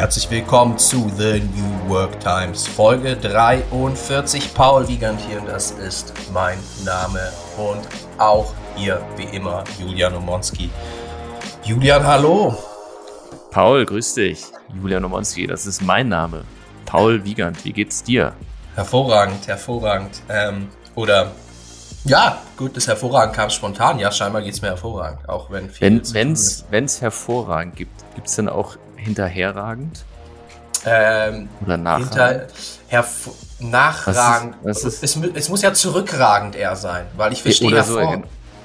Herzlich willkommen zu The New Work Times, Folge 43. Paul Wiegand hier und das ist mein Name und auch hier wie immer Julian Omonski. Julian, hallo. Paul, grüß dich. Julian Omonski, das ist mein Name. Paul Wiegand, wie geht's dir? Hervorragend, hervorragend. Ähm, oder ja, gut, das hervorragend kam spontan. Ja, scheinbar geht's mir hervorragend, auch wenn viel Wenn es hervorragend gibt, gibt es denn auch hinterherragend? Ähm, Oder nachragend? Hinter, nachragend. Was ist, was ist? Es, es, muss ja zurückragend eher sein, weil ich verstehe ja so,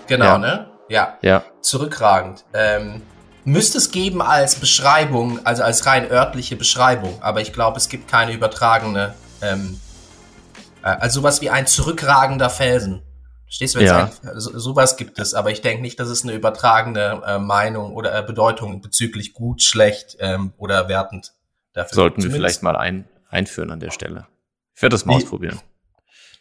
Genau, ja. ne? Ja. ja. Zurückragend. Ähm, müsste es geben als Beschreibung, also als rein örtliche Beschreibung, aber ich glaube, es gibt keine übertragene, ähm, äh, also sowas wie ein zurückragender Felsen. Stehst du jetzt ja. so, sowas gibt es, aber ich denke nicht, dass es eine übertragene äh, Meinung oder äh, Bedeutung bezüglich gut, schlecht ähm, oder wertend dafür Sollten wir vielleicht mal ein, einführen an der Stelle. Ich werde das mal ausprobieren.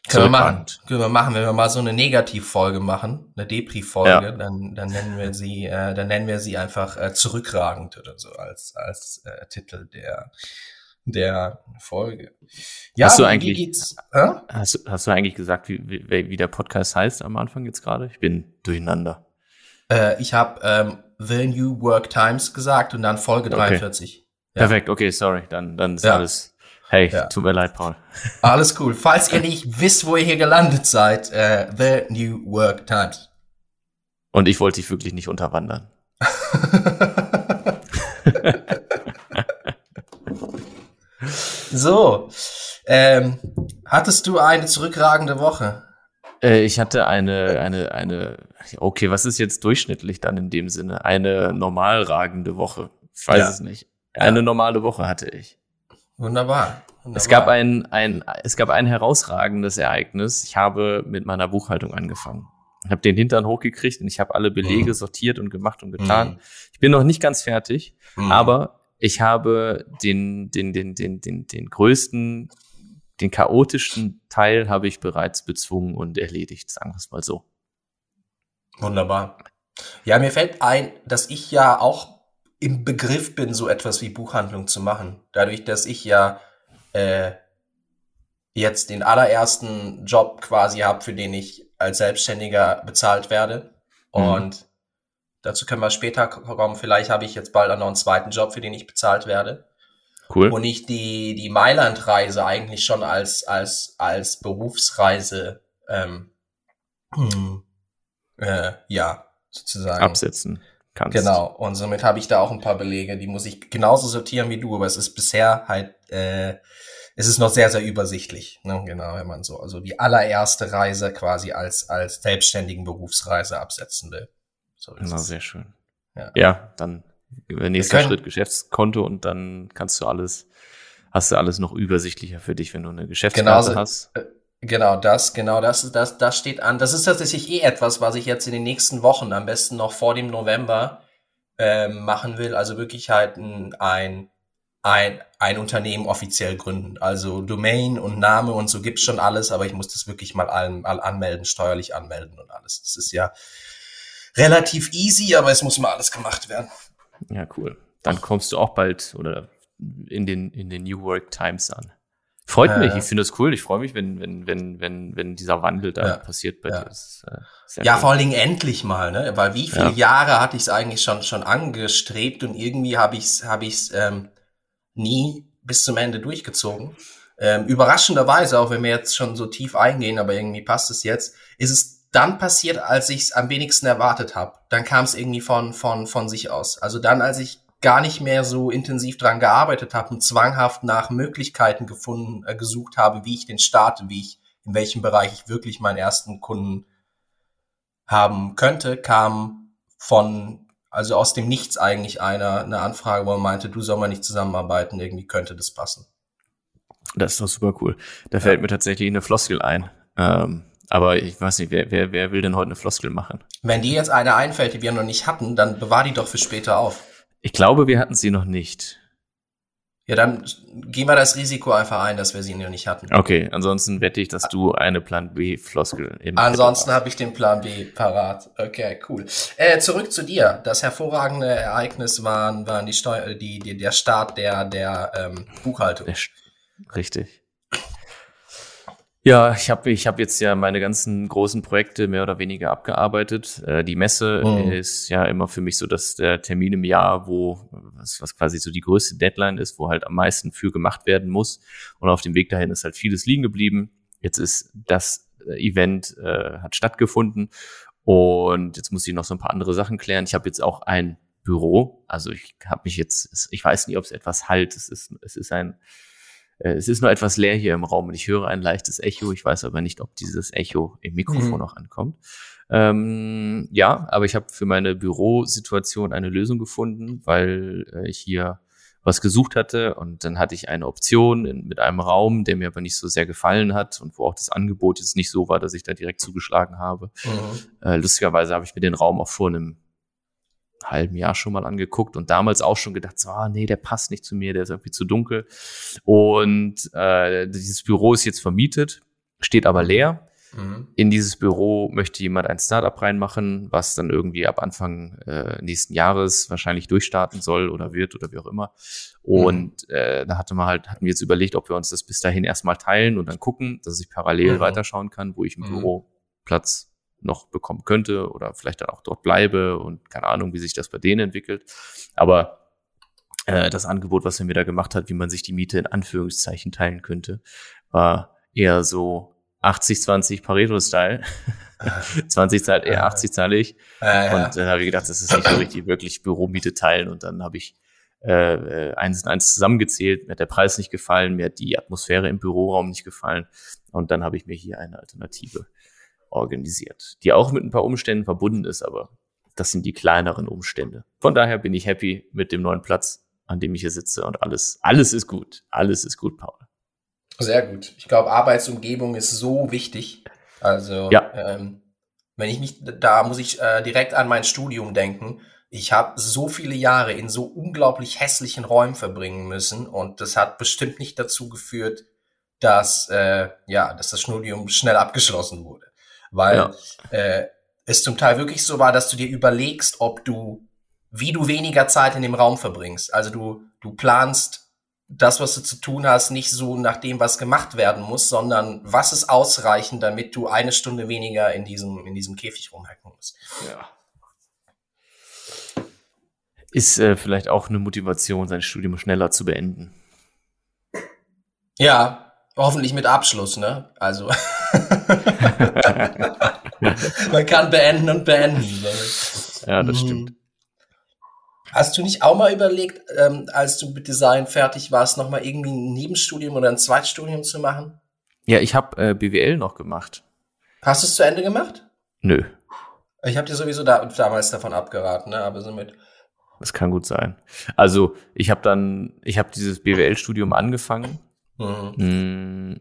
Können wir machen. Können wir machen, wenn wir mal so eine Negativfolge machen, eine Depri-Folge, ja. dann, dann nennen wir sie, äh, dann nennen wir sie einfach äh, zurückragend oder so als als äh, Titel der der Folge. Ja, hast du eigentlich, äh? hast, hast, du eigentlich gesagt, wie, wie, wie der Podcast heißt am Anfang jetzt gerade? Ich bin durcheinander. Äh, ich habe ähm, The New Work Times gesagt und dann Folge 43. Okay. Ja. Perfekt, okay, sorry, dann, dann ist ja. alles. Hey, ja. tut mir leid, Paul. Alles cool. Falls ihr nicht wisst, wo ihr hier gelandet seid, äh, The New Work Times. Und ich wollte dich wirklich nicht unterwandern. So, ähm, hattest du eine zurückragende Woche? Äh, ich hatte eine, eine, eine, okay, was ist jetzt durchschnittlich dann in dem Sinne? Eine normalragende Woche. Ich weiß ja. es nicht. Eine ja. normale Woche hatte ich. Wunderbar. Wunderbar. Es gab ein, ein, es gab ein herausragendes Ereignis. Ich habe mit meiner Buchhaltung angefangen. Ich habe den Hintern hochgekriegt und ich habe alle Belege mhm. sortiert und gemacht und getan. Mhm. Ich bin noch nicht ganz fertig, mhm. aber ich habe den, den, den, den, den, den größten, den chaotischsten Teil habe ich bereits bezwungen und erledigt, sagen wir es mal so. Wunderbar. Ja, mir fällt ein, dass ich ja auch im Begriff bin, so etwas wie Buchhandlung zu machen. Dadurch, dass ich ja äh, jetzt den allerersten Job quasi habe, für den ich als Selbstständiger bezahlt werde. Mhm. Und Dazu können wir später kommen. Vielleicht habe ich jetzt bald auch noch einen zweiten Job, für den ich bezahlt werde. Cool. Und ich die, die Mailand-Reise eigentlich schon als, als, als Berufsreise, ähm, hm, äh, ja, sozusagen. Absetzen kannst. Genau. Und somit habe ich da auch ein paar Belege. Die muss ich genauso sortieren wie du, aber es ist bisher halt, äh, es ist noch sehr, sehr übersichtlich. Ne? Genau, wenn man so, also die allererste Reise quasi als, als selbstständigen Berufsreise absetzen will. So Na, sehr schön. Ja, ja dann nächster Schritt Geschäftskonto und dann kannst du alles, hast du alles noch übersichtlicher für dich, wenn du eine Geschäftskarte genau, hast. Äh, genau das, genau das, das, das steht an. Das ist tatsächlich eh etwas, was ich jetzt in den nächsten Wochen, am besten noch vor dem November, äh, machen will. Also wirklich halt ein, ein, ein, ein Unternehmen offiziell gründen. Also Domain und Name und so gibt's schon alles, aber ich muss das wirklich mal allen, all anmelden, steuerlich anmelden und alles. Das ist ja, relativ easy, aber es muss mal alles gemacht werden. Ja, cool. Dann kommst du auch bald oder in den, in den New Work Times an. Freut äh, mich, ich finde es cool. Ich freue mich, wenn, wenn, wenn, wenn, wenn dieser Wandel da ja, passiert bei ja. dir. Ist, äh, ja, cool. vor allen Dingen endlich mal, ne? Weil wie viele ja. Jahre hatte ich es eigentlich schon, schon angestrebt und irgendwie habe ich es hab ich's, ähm, nie bis zum Ende durchgezogen. Ähm, überraschenderweise, auch wenn wir jetzt schon so tief eingehen, aber irgendwie passt es jetzt, ist es dann passiert, als ich es am wenigsten erwartet habe. Dann kam es irgendwie von, von, von sich aus. Also dann, als ich gar nicht mehr so intensiv dran gearbeitet habe und zwanghaft nach Möglichkeiten gefunden, äh, gesucht habe, wie ich den starte, wie ich, in welchem Bereich ich wirklich meinen ersten Kunden haben könnte, kam von, also aus dem Nichts eigentlich einer, eine Anfrage, wo er meinte, du soll mal nicht zusammenarbeiten, irgendwie könnte das passen. Das ist doch super cool. Da ja. fällt mir tatsächlich eine Floskel ein. Ähm, aber ich weiß nicht, wer, wer, wer will denn heute eine Floskel machen? Wenn dir jetzt eine einfällt, die wir noch nicht hatten, dann bewahr die doch für später auf. Ich glaube, wir hatten sie noch nicht. Ja, dann gehen wir das Risiko einfach ein, dass wir sie noch nicht hatten. Okay, ansonsten wette ich, dass du eine Plan B-Floskel im Ansonsten habe ich den Plan B parat. Okay, cool. Äh, zurück zu dir. Das hervorragende Ereignis waren, waren die Steu die, die, der Start der, der ähm, Buchhaltung. Richtig. Ja, ich habe ich hab jetzt ja meine ganzen großen Projekte mehr oder weniger abgearbeitet. Äh, die Messe oh. ist ja immer für mich so, dass der Termin im Jahr, wo was, was quasi so die größte Deadline ist, wo halt am meisten für gemacht werden muss. Und auf dem Weg dahin ist halt vieles liegen geblieben. Jetzt ist das äh, Event äh, hat stattgefunden und jetzt muss ich noch so ein paar andere Sachen klären. Ich habe jetzt auch ein Büro. Also ich habe mich jetzt, ich weiß nicht, ob es etwas halt. Es ist, es ist ein es ist nur etwas leer hier im Raum und ich höre ein leichtes Echo. Ich weiß aber nicht, ob dieses Echo im Mikrofon mhm. noch ankommt. Ähm, ja, aber ich habe für meine Bürosituation eine Lösung gefunden, weil äh, ich hier was gesucht hatte und dann hatte ich eine Option in, mit einem Raum, der mir aber nicht so sehr gefallen hat und wo auch das Angebot jetzt nicht so war, dass ich da direkt zugeschlagen habe. Mhm. Äh, lustigerweise habe ich mir den Raum auch vor einem halben Jahr schon mal angeguckt und damals auch schon gedacht, so, ah, nee, der passt nicht zu mir, der ist irgendwie zu dunkel. Und äh, dieses Büro ist jetzt vermietet, steht aber leer. Mhm. In dieses Büro möchte jemand ein Startup reinmachen, was dann irgendwie ab Anfang äh, nächsten Jahres wahrscheinlich durchstarten soll oder wird oder wie auch immer. Und mhm. äh, da hatte man halt, hatten wir jetzt überlegt, ob wir uns das bis dahin erstmal teilen und dann gucken, dass ich parallel mhm. weiterschauen kann, wo ich im mhm. Büro Platz noch bekommen könnte oder vielleicht dann auch dort bleibe und keine Ahnung, wie sich das bei denen entwickelt. Aber äh, das Angebot, was er mir da gemacht hat, wie man sich die Miete in Anführungszeichen teilen könnte, war eher so 80-20 Pareto-Style. 20 zahlt er, 80 zahle ich. Und dann habe ich gedacht, das ist nicht so richtig wirklich Büromiete teilen. Und dann habe ich äh, äh, eins und eins zusammengezählt. Mir hat der Preis nicht gefallen, mir hat die Atmosphäre im Büroraum nicht gefallen. Und dann habe ich mir hier eine Alternative organisiert, die auch mit ein paar Umständen verbunden ist, aber das sind die kleineren Umstände. Von daher bin ich happy mit dem neuen Platz, an dem ich hier sitze und alles, alles ist gut. Alles ist gut, Paul. Sehr gut. Ich glaube, Arbeitsumgebung ist so wichtig. Also, ja. ähm, wenn ich mich, da muss ich äh, direkt an mein Studium denken. Ich habe so viele Jahre in so unglaublich hässlichen Räumen verbringen müssen und das hat bestimmt nicht dazu geführt, dass äh, ja, dass das Studium schnell abgeschlossen wurde weil ja. äh, es zum Teil wirklich so war, dass du dir überlegst, ob du, wie du weniger Zeit in dem Raum verbringst. Also du, du planst das, was du zu tun hast, nicht so nach dem, was gemacht werden muss, sondern was ist ausreichend, damit du eine Stunde weniger in diesem, in diesem Käfig rumhacken musst. Ja. Ist äh, vielleicht auch eine Motivation, sein Studium schneller zu beenden. Ja, hoffentlich mit Abschluss, ne? Also. Man kann beenden und beenden. Ja, das mhm. stimmt. Hast du nicht auch mal überlegt, ähm, als du mit Design fertig warst, nochmal irgendwie ein Nebenstudium oder ein Zweitstudium zu machen? Ja, ich habe äh, BWL noch gemacht. Hast du es zu Ende gemacht? Nö. Ich habe dir sowieso da, damals davon abgeraten, ne? aber somit. Das kann gut sein. Also ich habe dann, ich habe dieses BWL-Studium angefangen. Mhm. Mm,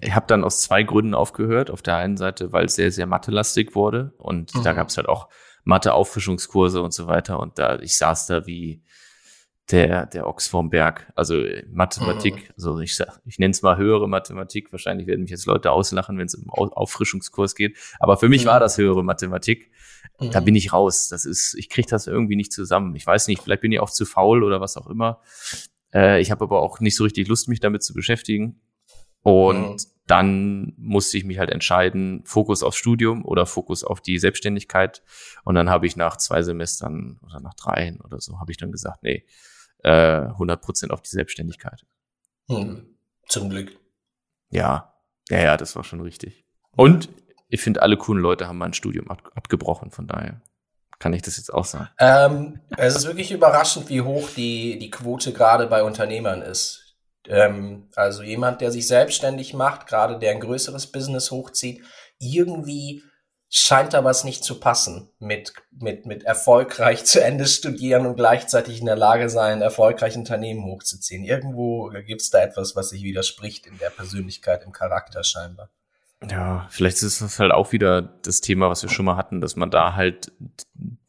ich habe dann aus zwei Gründen aufgehört. Auf der einen Seite, weil es sehr, sehr mathelastig wurde und mhm. da gab es halt auch Mathe-Auffrischungskurse und so weiter. Und da, ich saß da wie der, der Ochs vorm Berg. Also Mathematik, mhm. also ich, ich nenne es mal höhere Mathematik. Wahrscheinlich werden mich jetzt Leute auslachen, wenn es um Auffrischungskurs geht. Aber für mich mhm. war das höhere Mathematik. Da mhm. bin ich raus. Das ist, ich kriege das irgendwie nicht zusammen. Ich weiß nicht, vielleicht bin ich auch zu faul oder was auch immer. Äh, ich habe aber auch nicht so richtig Lust, mich damit zu beschäftigen. Und mhm. dann musste ich mich halt entscheiden, Fokus aufs Studium oder Fokus auf die Selbstständigkeit. Und dann habe ich nach zwei Semestern oder nach dreien oder so, habe ich dann gesagt, nee, äh, 100 Prozent auf die Selbstständigkeit. Mhm. Zum Glück. Ja, ja, ja, das war schon richtig. Und ich finde, alle coolen Leute haben mein Studium ab abgebrochen, von daher kann ich das jetzt auch sagen. Ähm, es ist wirklich überraschend, wie hoch die, die Quote gerade bei Unternehmern ist. Ähm, also jemand, der sich selbstständig macht, gerade der ein größeres Business hochzieht, irgendwie scheint da was nicht zu passen mit, mit, mit erfolgreich zu Ende studieren und gleichzeitig in der Lage sein, erfolgreich Unternehmen hochzuziehen. Irgendwo gibt's da etwas, was sich widerspricht in der Persönlichkeit, im Charakter scheinbar. Ja, vielleicht ist das halt auch wieder das Thema, was wir schon mal hatten, dass man da halt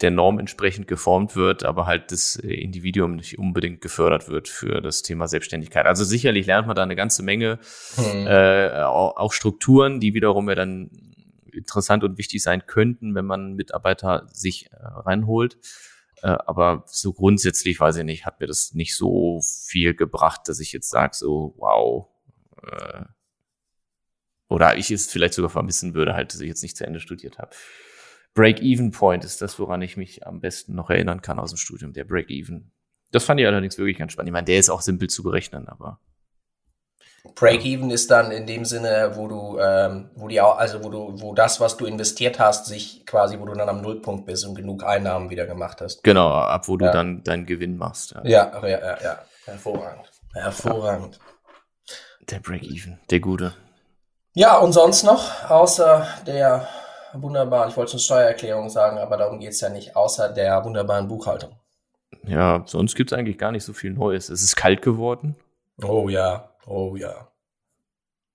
der Norm entsprechend geformt wird, aber halt das Individuum nicht unbedingt gefördert wird für das Thema Selbstständigkeit. Also sicherlich lernt man da eine ganze Menge, hm. äh, auch Strukturen, die wiederum ja dann interessant und wichtig sein könnten, wenn man Mitarbeiter sich äh, reinholt. Äh, aber so grundsätzlich, weiß ich nicht, hat mir das nicht so viel gebracht, dass ich jetzt sage, so, wow, äh, oder ich es vielleicht sogar vermissen würde, halt, dass ich jetzt nicht zu Ende studiert habe. Break-Even-Point ist das, woran ich mich am besten noch erinnern kann aus dem Studium, der Break-Even. Das fand ich allerdings wirklich ganz spannend. Ich meine, der ist auch simpel zu berechnen, aber. Break-Even ist dann in dem Sinne, wo du, ähm, wo die auch, also wo du, wo das, was du investiert hast, sich quasi, wo du dann am Nullpunkt bist und genug Einnahmen wieder gemacht hast. Genau, ab wo du ja. dann deinen Gewinn machst. Ja, ja, ja, ja. ja. hervorragend, hervorragend. Der Break-Even, der Gute. Ja, und sonst noch, außer der wunderbaren, ich wollte schon Steuererklärung sagen, aber darum geht's ja nicht, außer der wunderbaren Buchhaltung. Ja, sonst gibt's eigentlich gar nicht so viel Neues. Es ist kalt geworden. Oh ja, oh ja.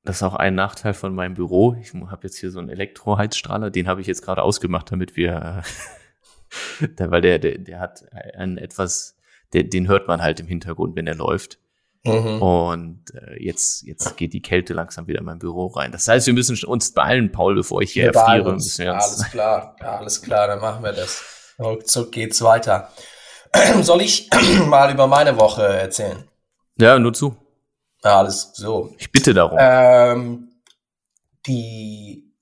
Das ist auch ein Nachteil von meinem Büro. Ich habe jetzt hier so einen Elektroheizstrahler, den habe ich jetzt gerade ausgemacht, damit wir, weil der, der, der hat einen etwas, der, den hört man halt im Hintergrund, wenn er läuft. Mhm. Und äh, jetzt, jetzt geht die Kälte langsam wieder in mein Büro rein. Das heißt, wir müssen uns beeilen, Paul, bevor ich hier erfriere. Ja, alles klar, ja, alles klar, dann machen wir das. Ruckzuck geht's weiter. Soll ich mal über meine Woche erzählen? Ja, nur zu. Ja, alles so. Ich bitte darum. Ähm, die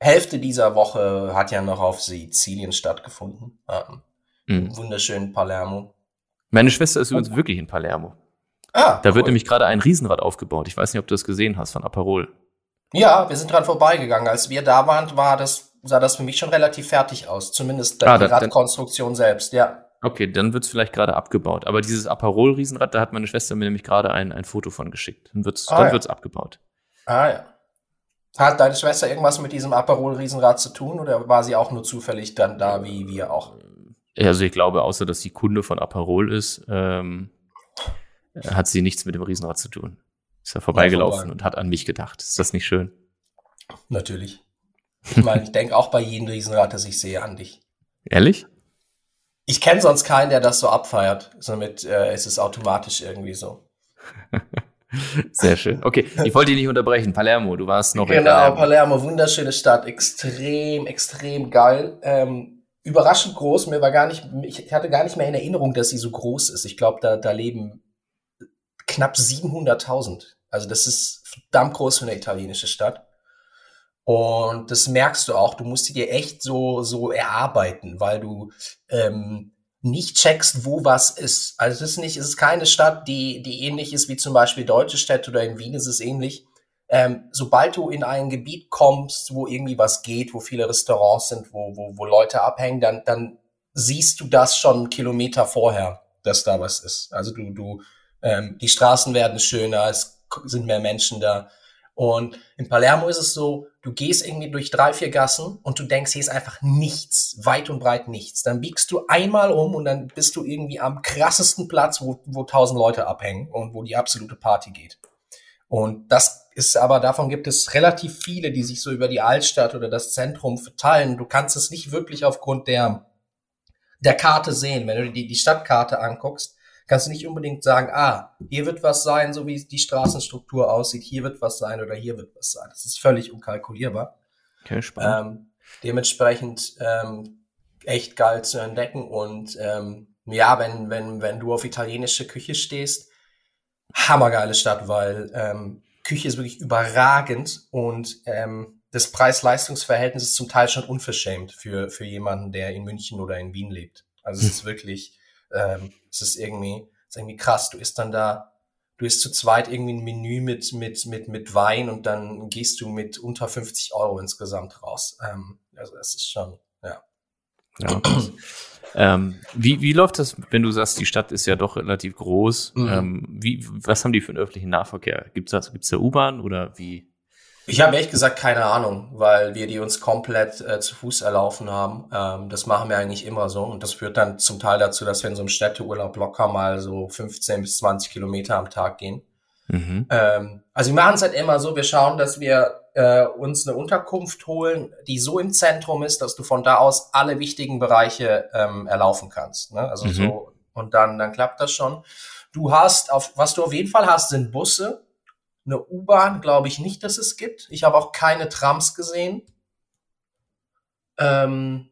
Hälfte dieser Woche hat ja noch auf Sizilien stattgefunden. Ähm, mhm. Wunderschönen Palermo. Meine Schwester ist übrigens wirklich in Palermo. Ah, da cool. wird nämlich gerade ein Riesenrad aufgebaut. Ich weiß nicht, ob du das gesehen hast von Aperol. Ja, wir sind dran vorbeigegangen. Als wir da waren, war das, sah das für mich schon relativ fertig aus. Zumindest ah, die Radkonstruktion selbst, ja. Okay, dann wird es vielleicht gerade abgebaut. Aber dieses Aperol-Riesenrad, da hat meine Schwester mir nämlich gerade ein, ein Foto von geschickt. Dann wird es ah, ja. abgebaut. Ah ja. Hat deine Schwester irgendwas mit diesem Aperol-Riesenrad zu tun oder war sie auch nur zufällig dann da, wie wir auch? Also ich glaube, außer dass sie Kunde von Aperol ist, ähm, hat sie nichts mit dem Riesenrad zu tun. Ist er vorbeigelaufen ja, und hat an mich gedacht. Ist das nicht schön? Natürlich. Ich meine, ich denke auch bei jedem Riesenrad, das ich sehe, an dich. Ehrlich? Ich kenne sonst keinen, der das so abfeiert. Somit äh, ist es automatisch irgendwie so. Sehr schön. Okay, ich wollte dich nicht unterbrechen. Palermo, du warst noch genau, in Palermo. Palermo, wunderschöne Stadt, extrem, extrem geil. Ähm, überraschend groß. Mir war gar nicht, ich hatte gar nicht mehr in Erinnerung, dass sie so groß ist. Ich glaube, da, da leben knapp 700.000. Also das ist verdammt groß für eine italienische Stadt. Und das merkst du auch, du musst dir echt so, so erarbeiten, weil du ähm, nicht checkst, wo was ist. Also es ist nicht, es ist keine Stadt, die, die ähnlich ist wie zum Beispiel deutsche Städte oder in Wien ist es ähnlich. Ähm, sobald du in ein Gebiet kommst, wo irgendwie was geht, wo viele Restaurants sind, wo, wo, wo Leute abhängen, dann, dann siehst du das schon Kilometer vorher, dass da was ist. Also du, du, ähm, die Straßen werden schöner, es sind mehr Menschen da. Und in Palermo ist es so, du gehst irgendwie durch drei, vier Gassen und du denkst, hier ist einfach nichts, weit und breit nichts. Dann biegst du einmal um und dann bist du irgendwie am krassesten Platz, wo, wo tausend Leute abhängen und wo die absolute Party geht. Und das ist aber, davon gibt es relativ viele, die sich so über die Altstadt oder das Zentrum verteilen. Du kannst es nicht wirklich aufgrund der, der Karte sehen. Wenn du die, die Stadtkarte anguckst, kannst du nicht unbedingt sagen, ah, hier wird was sein, so wie die Straßenstruktur aussieht, hier wird was sein oder hier wird was sein. Das ist völlig unkalkulierbar. Okay, spannend. Ähm, dementsprechend ähm, echt geil zu entdecken und ähm, ja, wenn, wenn, wenn du auf italienische Küche stehst, hammergeile Stadt, weil ähm, Küche ist wirklich überragend und ähm, das Preis-Leistungs-Verhältnis ist zum Teil schon unverschämt für, für jemanden, der in München oder in Wien lebt. Also es ist wirklich ähm, es ist irgendwie, es ist irgendwie krass. Du isst dann da, du isst zu zweit irgendwie ein Menü mit, mit, mit, mit Wein und dann gehst du mit unter 50 Euro insgesamt raus. Ähm, also es ist schon, ja. ja ähm, wie, wie läuft das, wenn du sagst, die Stadt ist ja doch relativ groß? Mhm. Ähm, wie, was haben die für einen öffentlichen Nahverkehr? Gibt's da, gibt's da U-Bahn oder wie? Ich habe ehrlich gesagt keine Ahnung, weil wir die uns komplett äh, zu Fuß erlaufen haben. Ähm, das machen wir eigentlich immer so und das führt dann zum Teil dazu, dass wir in so einem Städteurlaub locker mal so 15 bis 20 Kilometer am Tag gehen. Mhm. Ähm, also wir machen es halt immer so, wir schauen, dass wir äh, uns eine Unterkunft holen, die so im Zentrum ist, dass du von da aus alle wichtigen Bereiche ähm, erlaufen kannst. Ne? Also mhm. so, und dann, dann klappt das schon. Du hast, auf, was du auf jeden Fall hast, sind Busse. Eine U-Bahn glaube ich nicht, dass es gibt. Ich habe auch keine Trams gesehen. Ähm,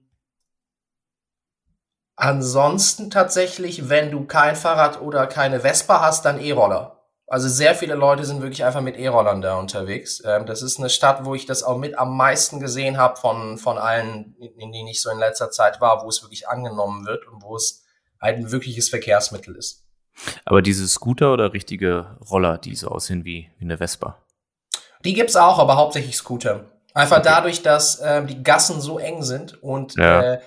ansonsten tatsächlich, wenn du kein Fahrrad oder keine Vespa hast, dann E-Roller. Also sehr viele Leute sind wirklich einfach mit E-Rollern da unterwegs. Ähm, das ist eine Stadt, wo ich das auch mit am meisten gesehen habe von, von allen, in denen ich so in letzter Zeit war, wo es wirklich angenommen wird und wo es halt ein wirkliches Verkehrsmittel ist. Aber diese Scooter oder richtige Roller, die so aussehen wie, wie eine Vespa? Die gibt's auch, aber hauptsächlich Scooter. Einfach okay. dadurch, dass äh, die Gassen so eng sind und ja. äh,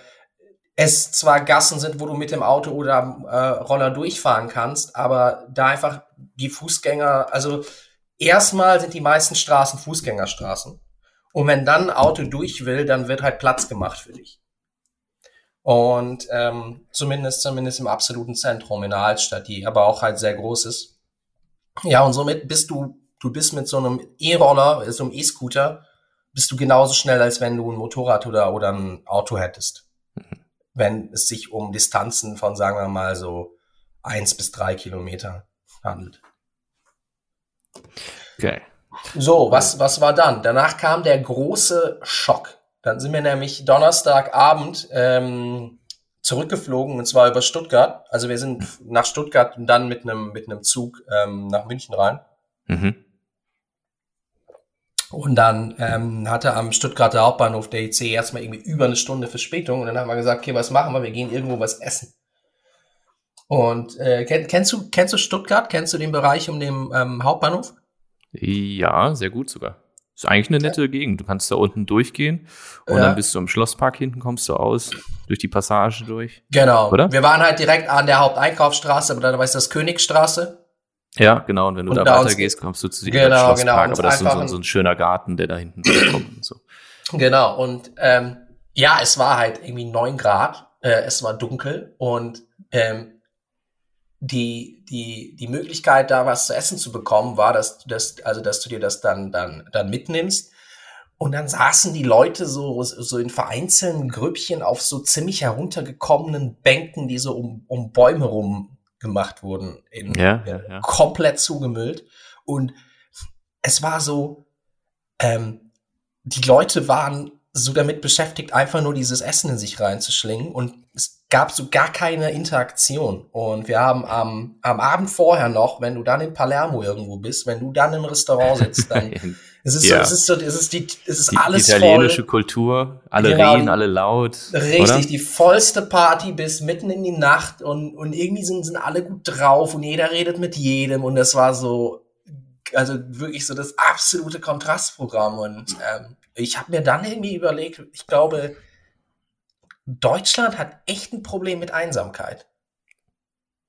es zwar Gassen sind, wo du mit dem Auto oder äh, Roller durchfahren kannst, aber da einfach die Fußgänger, also erstmal sind die meisten Straßen Fußgängerstraßen. Und wenn dann ein Auto durch will, dann wird halt Platz gemacht für dich. Und ähm, zumindest, zumindest im absoluten Zentrum in der Altstadt, die aber auch halt sehr groß ist. Ja, und somit bist du, du bist mit so einem E-Roller, so einem E-Scooter, bist du genauso schnell, als wenn du ein Motorrad oder, oder ein Auto hättest. Mhm. Wenn es sich um Distanzen von, sagen wir mal, so eins bis drei Kilometer handelt. Okay. So, was, was war dann? Danach kam der große Schock. Dann sind wir nämlich Donnerstagabend ähm, zurückgeflogen und zwar über Stuttgart. Also wir sind nach Stuttgart und dann mit einem mit einem Zug ähm, nach München rein. Mhm. Und dann ähm, hatte am Stuttgarter Hauptbahnhof der IC erstmal irgendwie über eine Stunde Verspätung und dann haben wir gesagt, okay, was machen wir? Wir gehen irgendwo was essen. Und äh, kenn, kennst du kennst du Stuttgart? Kennst du den Bereich um den ähm, Hauptbahnhof? Ja, sehr gut sogar. Ist eigentlich eine nette. Gegend. Du kannst da unten durchgehen und ja. dann bist du im Schlosspark hinten, kommst du aus, durch die Passage durch. Genau. Oder? Wir waren halt direkt an der Haupteinkaufsstraße, aber da war das Königstraße. Ja, genau. Und wenn du und da, da weitergehst, kommst du zu diesem genau, Schlosspark. Genau, aber das ist so, so, ein schöner Garten, der da hinten kommt und so. Genau. Und ähm, ja, es war halt irgendwie neun Grad. Äh, es war dunkel und ähm, die, die, die Möglichkeit, da was zu essen zu bekommen, war, dass du das, also dass du dir das dann, dann, dann mitnimmst. Und dann saßen die Leute so, so in vereinzelten Grüppchen auf so ziemlich heruntergekommenen Bänken, die so um, um Bäume rum gemacht wurden, in, ja, ja, ja. komplett zugemüllt. Und es war so, ähm, die Leute waren so damit beschäftigt, einfach nur dieses Essen in sich reinzuschlingen und es gab so gar keine Interaktion. Und wir haben am, am Abend vorher noch, wenn du dann in Palermo irgendwo bist, wenn du dann im Restaurant sitzt, dann es ist ja. so, es ist so, es ist die, es ist die alles italienische voll. Kultur, alle genau, reden, alle laut. Richtig, oder? die vollste Party bis mitten in die Nacht und, und irgendwie sind, sind alle gut drauf und jeder redet mit jedem und das war so, also wirklich so das absolute Kontrastprogramm und ähm, ich habe mir dann irgendwie überlegt, ich glaube, Deutschland hat echt ein Problem mit Einsamkeit.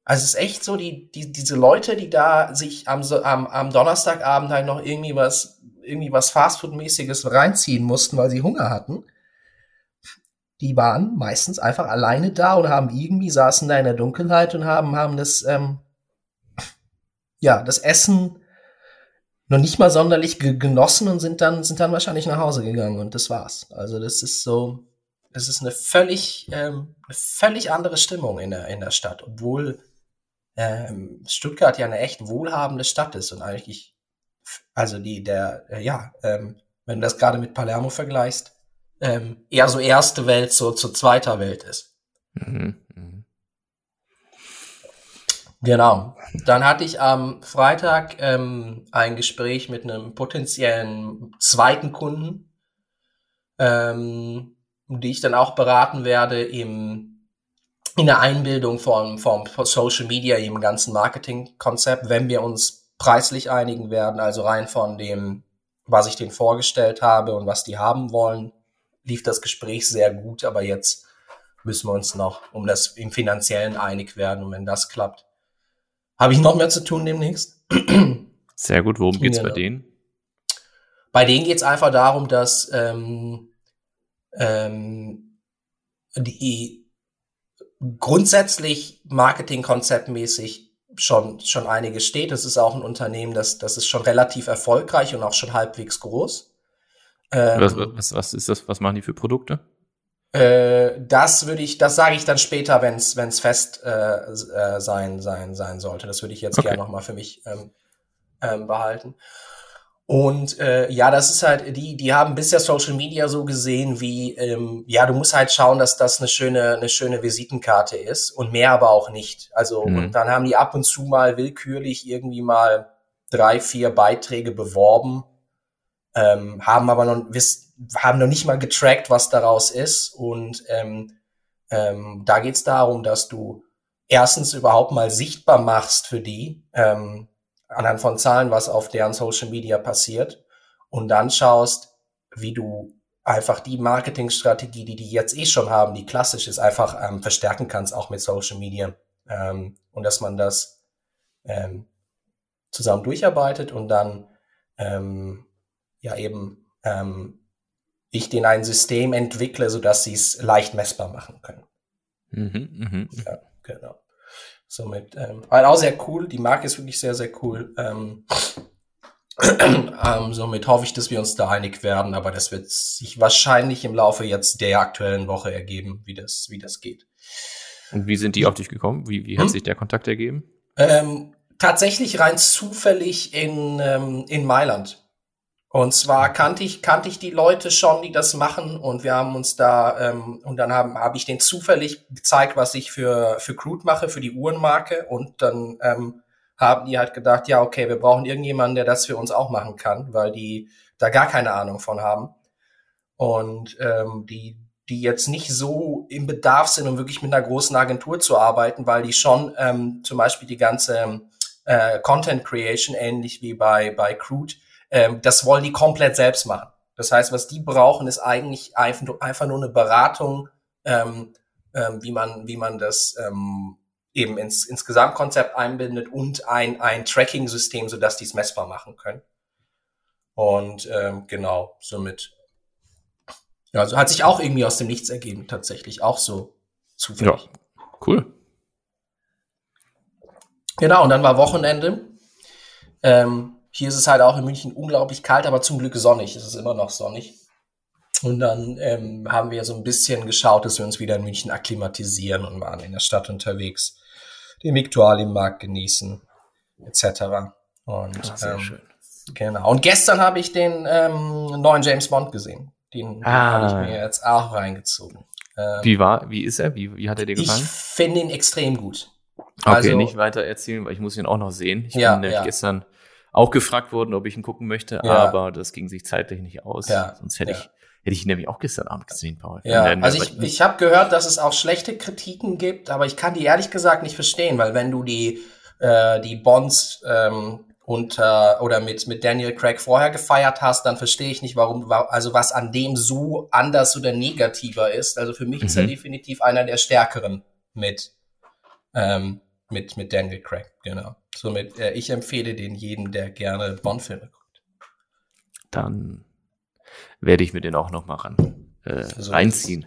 Also es ist echt so, die, die, diese Leute, die da sich am, am, am Donnerstagabend halt noch irgendwie was, irgendwie was Fastfood-mäßiges reinziehen mussten, weil sie Hunger hatten, die waren meistens einfach alleine da und haben irgendwie saßen da in der Dunkelheit und haben, haben das, ähm, ja, das Essen noch nicht mal sonderlich genossen und sind dann, sind dann wahrscheinlich nach Hause gegangen und das war's. Also das ist so, das ist eine völlig, ähm, eine völlig andere Stimmung in der, in der Stadt, obwohl ähm, Stuttgart ja eine echt wohlhabende Stadt ist und eigentlich, also die, der, äh, ja, ähm, wenn du das gerade mit Palermo vergleichst, ähm, eher so erste Welt so zu zweiter Welt ist. Mhm. mhm. Genau. Dann hatte ich am Freitag ähm, ein Gespräch mit einem potenziellen zweiten Kunden, ähm, die ich dann auch beraten werde im, in der Einbildung von, von Social Media im ganzen Marketingkonzept, wenn wir uns preislich einigen werden, also rein von dem, was ich denen vorgestellt habe und was die haben wollen, lief das Gespräch sehr gut, aber jetzt müssen wir uns noch um das im finanziellen einig werden und wenn das klappt, habe ich noch mehr zu tun demnächst. Sehr gut. Worum geht's genau. bei denen? Bei denen geht's einfach darum, dass ähm, ähm, die grundsätzlich marketingkonzeptmäßig schon, schon einige steht. Es ist auch ein Unternehmen, das, das ist schon relativ erfolgreich und auch schon halbwegs groß. Ähm, was, was, was ist das? Was machen die für Produkte? Äh, das würde ich, das sage ich dann später, wenn es wenn es fest äh, äh, sein sein sein sollte. Das würde ich jetzt okay. gerne noch mal für mich ähm, ähm, behalten. Und äh, ja, das ist halt, die, die haben bisher Social Media so gesehen wie, ähm, ja, du musst halt schauen, dass das eine schöne, eine schöne Visitenkarte ist und mehr aber auch nicht. Also, mhm. und dann haben die ab und zu mal willkürlich irgendwie mal drei, vier Beiträge beworben, ähm, haben aber noch, wiss, haben noch nicht mal getrackt, was daraus ist. Und ähm, ähm, da geht's darum, dass du erstens überhaupt mal sichtbar machst für die, ähm, anhand von Zahlen, was auf deren Social Media passiert und dann schaust, wie du einfach die Marketingstrategie, die die jetzt eh schon haben, die klassisch ist, einfach ähm, verstärken kannst, auch mit Social Media. Ähm, und dass man das ähm, zusammen durcharbeitet und dann ähm, ja eben ähm, ich den ein System entwickle, sodass sie es leicht messbar machen können. Mhm, mh. Ja, genau. Somit, ähm, halt auch sehr cool. Die Marke ist wirklich sehr, sehr cool. Ähm, ähm, somit hoffe ich, dass wir uns da einig werden, aber das wird sich wahrscheinlich im Laufe jetzt der aktuellen Woche ergeben, wie das, wie das geht. Und wie sind die auf dich gekommen? Wie, wie hat hm? sich der Kontakt ergeben? Ähm, tatsächlich rein zufällig in, ähm, in Mailand. Und zwar kannte ich, kannte ich die Leute schon, die das machen. Und wir haben uns da, ähm, und dann haben habe ich denen zufällig gezeigt, was ich für, für Crude mache, für die Uhrenmarke. Und dann ähm, haben die halt gedacht, ja, okay, wir brauchen irgendjemanden, der das für uns auch machen kann, weil die da gar keine Ahnung von haben. Und ähm, die, die jetzt nicht so im Bedarf sind, um wirklich mit einer großen Agentur zu arbeiten, weil die schon ähm, zum Beispiel die ganze äh, Content Creation, ähnlich wie bei, bei Crude, ähm, das wollen die komplett selbst machen. Das heißt, was die brauchen, ist eigentlich einfach, nur eine Beratung, ähm, ähm, wie man, wie man das ähm, eben ins, ins Gesamtkonzept einbindet und ein, ein Tracking-System, sodass die es messbar machen können. Und ähm, genau, somit. Ja, also hat sich auch irgendwie aus dem Nichts ergeben, tatsächlich. Auch so zufällig. Ja, cool. Genau, und dann war Wochenende. Ähm, hier ist es halt auch in München unglaublich kalt, aber zum Glück sonnig. Es ist immer noch sonnig. Und dann ähm, haben wir so ein bisschen geschaut, dass wir uns wieder in München akklimatisieren und waren in der Stadt unterwegs, den Viktualienmarkt genießen, etc. Und Ach, sehr ähm, schön. Genau. Und gestern habe ich den ähm, neuen James Bond gesehen. Den, ah. habe ich mir jetzt auch reingezogen. Ähm, wie war, wie ist er? Wie, wie hat er dir gefallen? Ich finde ihn extrem gut. Okay, also, nicht weiter erzählen, weil ich muss ihn auch noch sehen. Ich ja, bin ja. gestern auch gefragt worden, ob ich ihn gucken möchte, ja. aber das ging sich zeitlich nicht aus. Ja. Sonst hätte ja. ich hätte ich ihn nämlich auch gestern Abend gesehen, Paul. Ja, also ich, ich habe gehört, dass es auch schlechte Kritiken gibt, aber ich kann die ehrlich gesagt nicht verstehen, weil wenn du die äh, die Bonds ähm, unter oder mit mit Daniel Craig vorher gefeiert hast, dann verstehe ich nicht, warum also was an dem so anders oder negativer ist. Also für mich mhm. ist er mhm. definitiv einer der stärkeren mit ähm, mit mit Daniel Craig, genau. Somit, äh, ich empfehle den jedem, der gerne Bond-Filme guckt. Dann werde ich mir den auch noch mal ran, äh, so reinziehen.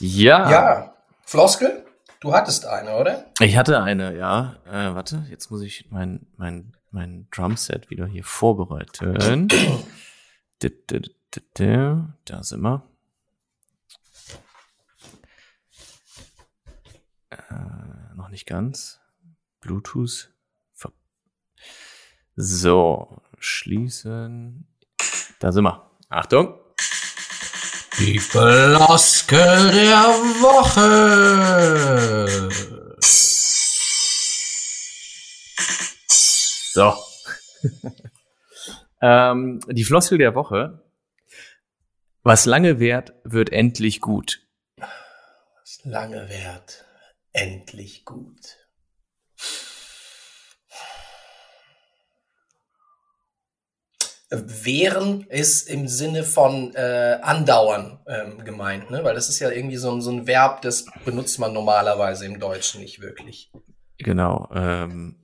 Ja. Ja, Floskel? Du hattest eine, oder? Ich hatte eine, ja. Äh, warte, jetzt muss ich mein, mein, mein Drumset wieder hier vorbereiten. da sind wir. Äh, noch nicht ganz. Bluetooth. So, schließen. Da sind wir. Achtung. Die Floskel der Woche. So. ähm, die Floskel der Woche. Was lange währt, wird endlich gut. Was lange währt, endlich gut. Wehren ist im Sinne von äh, andauern ähm, gemeint, ne? weil das ist ja irgendwie so, so ein Verb, das benutzt man normalerweise im Deutschen nicht wirklich. Genau. Ähm.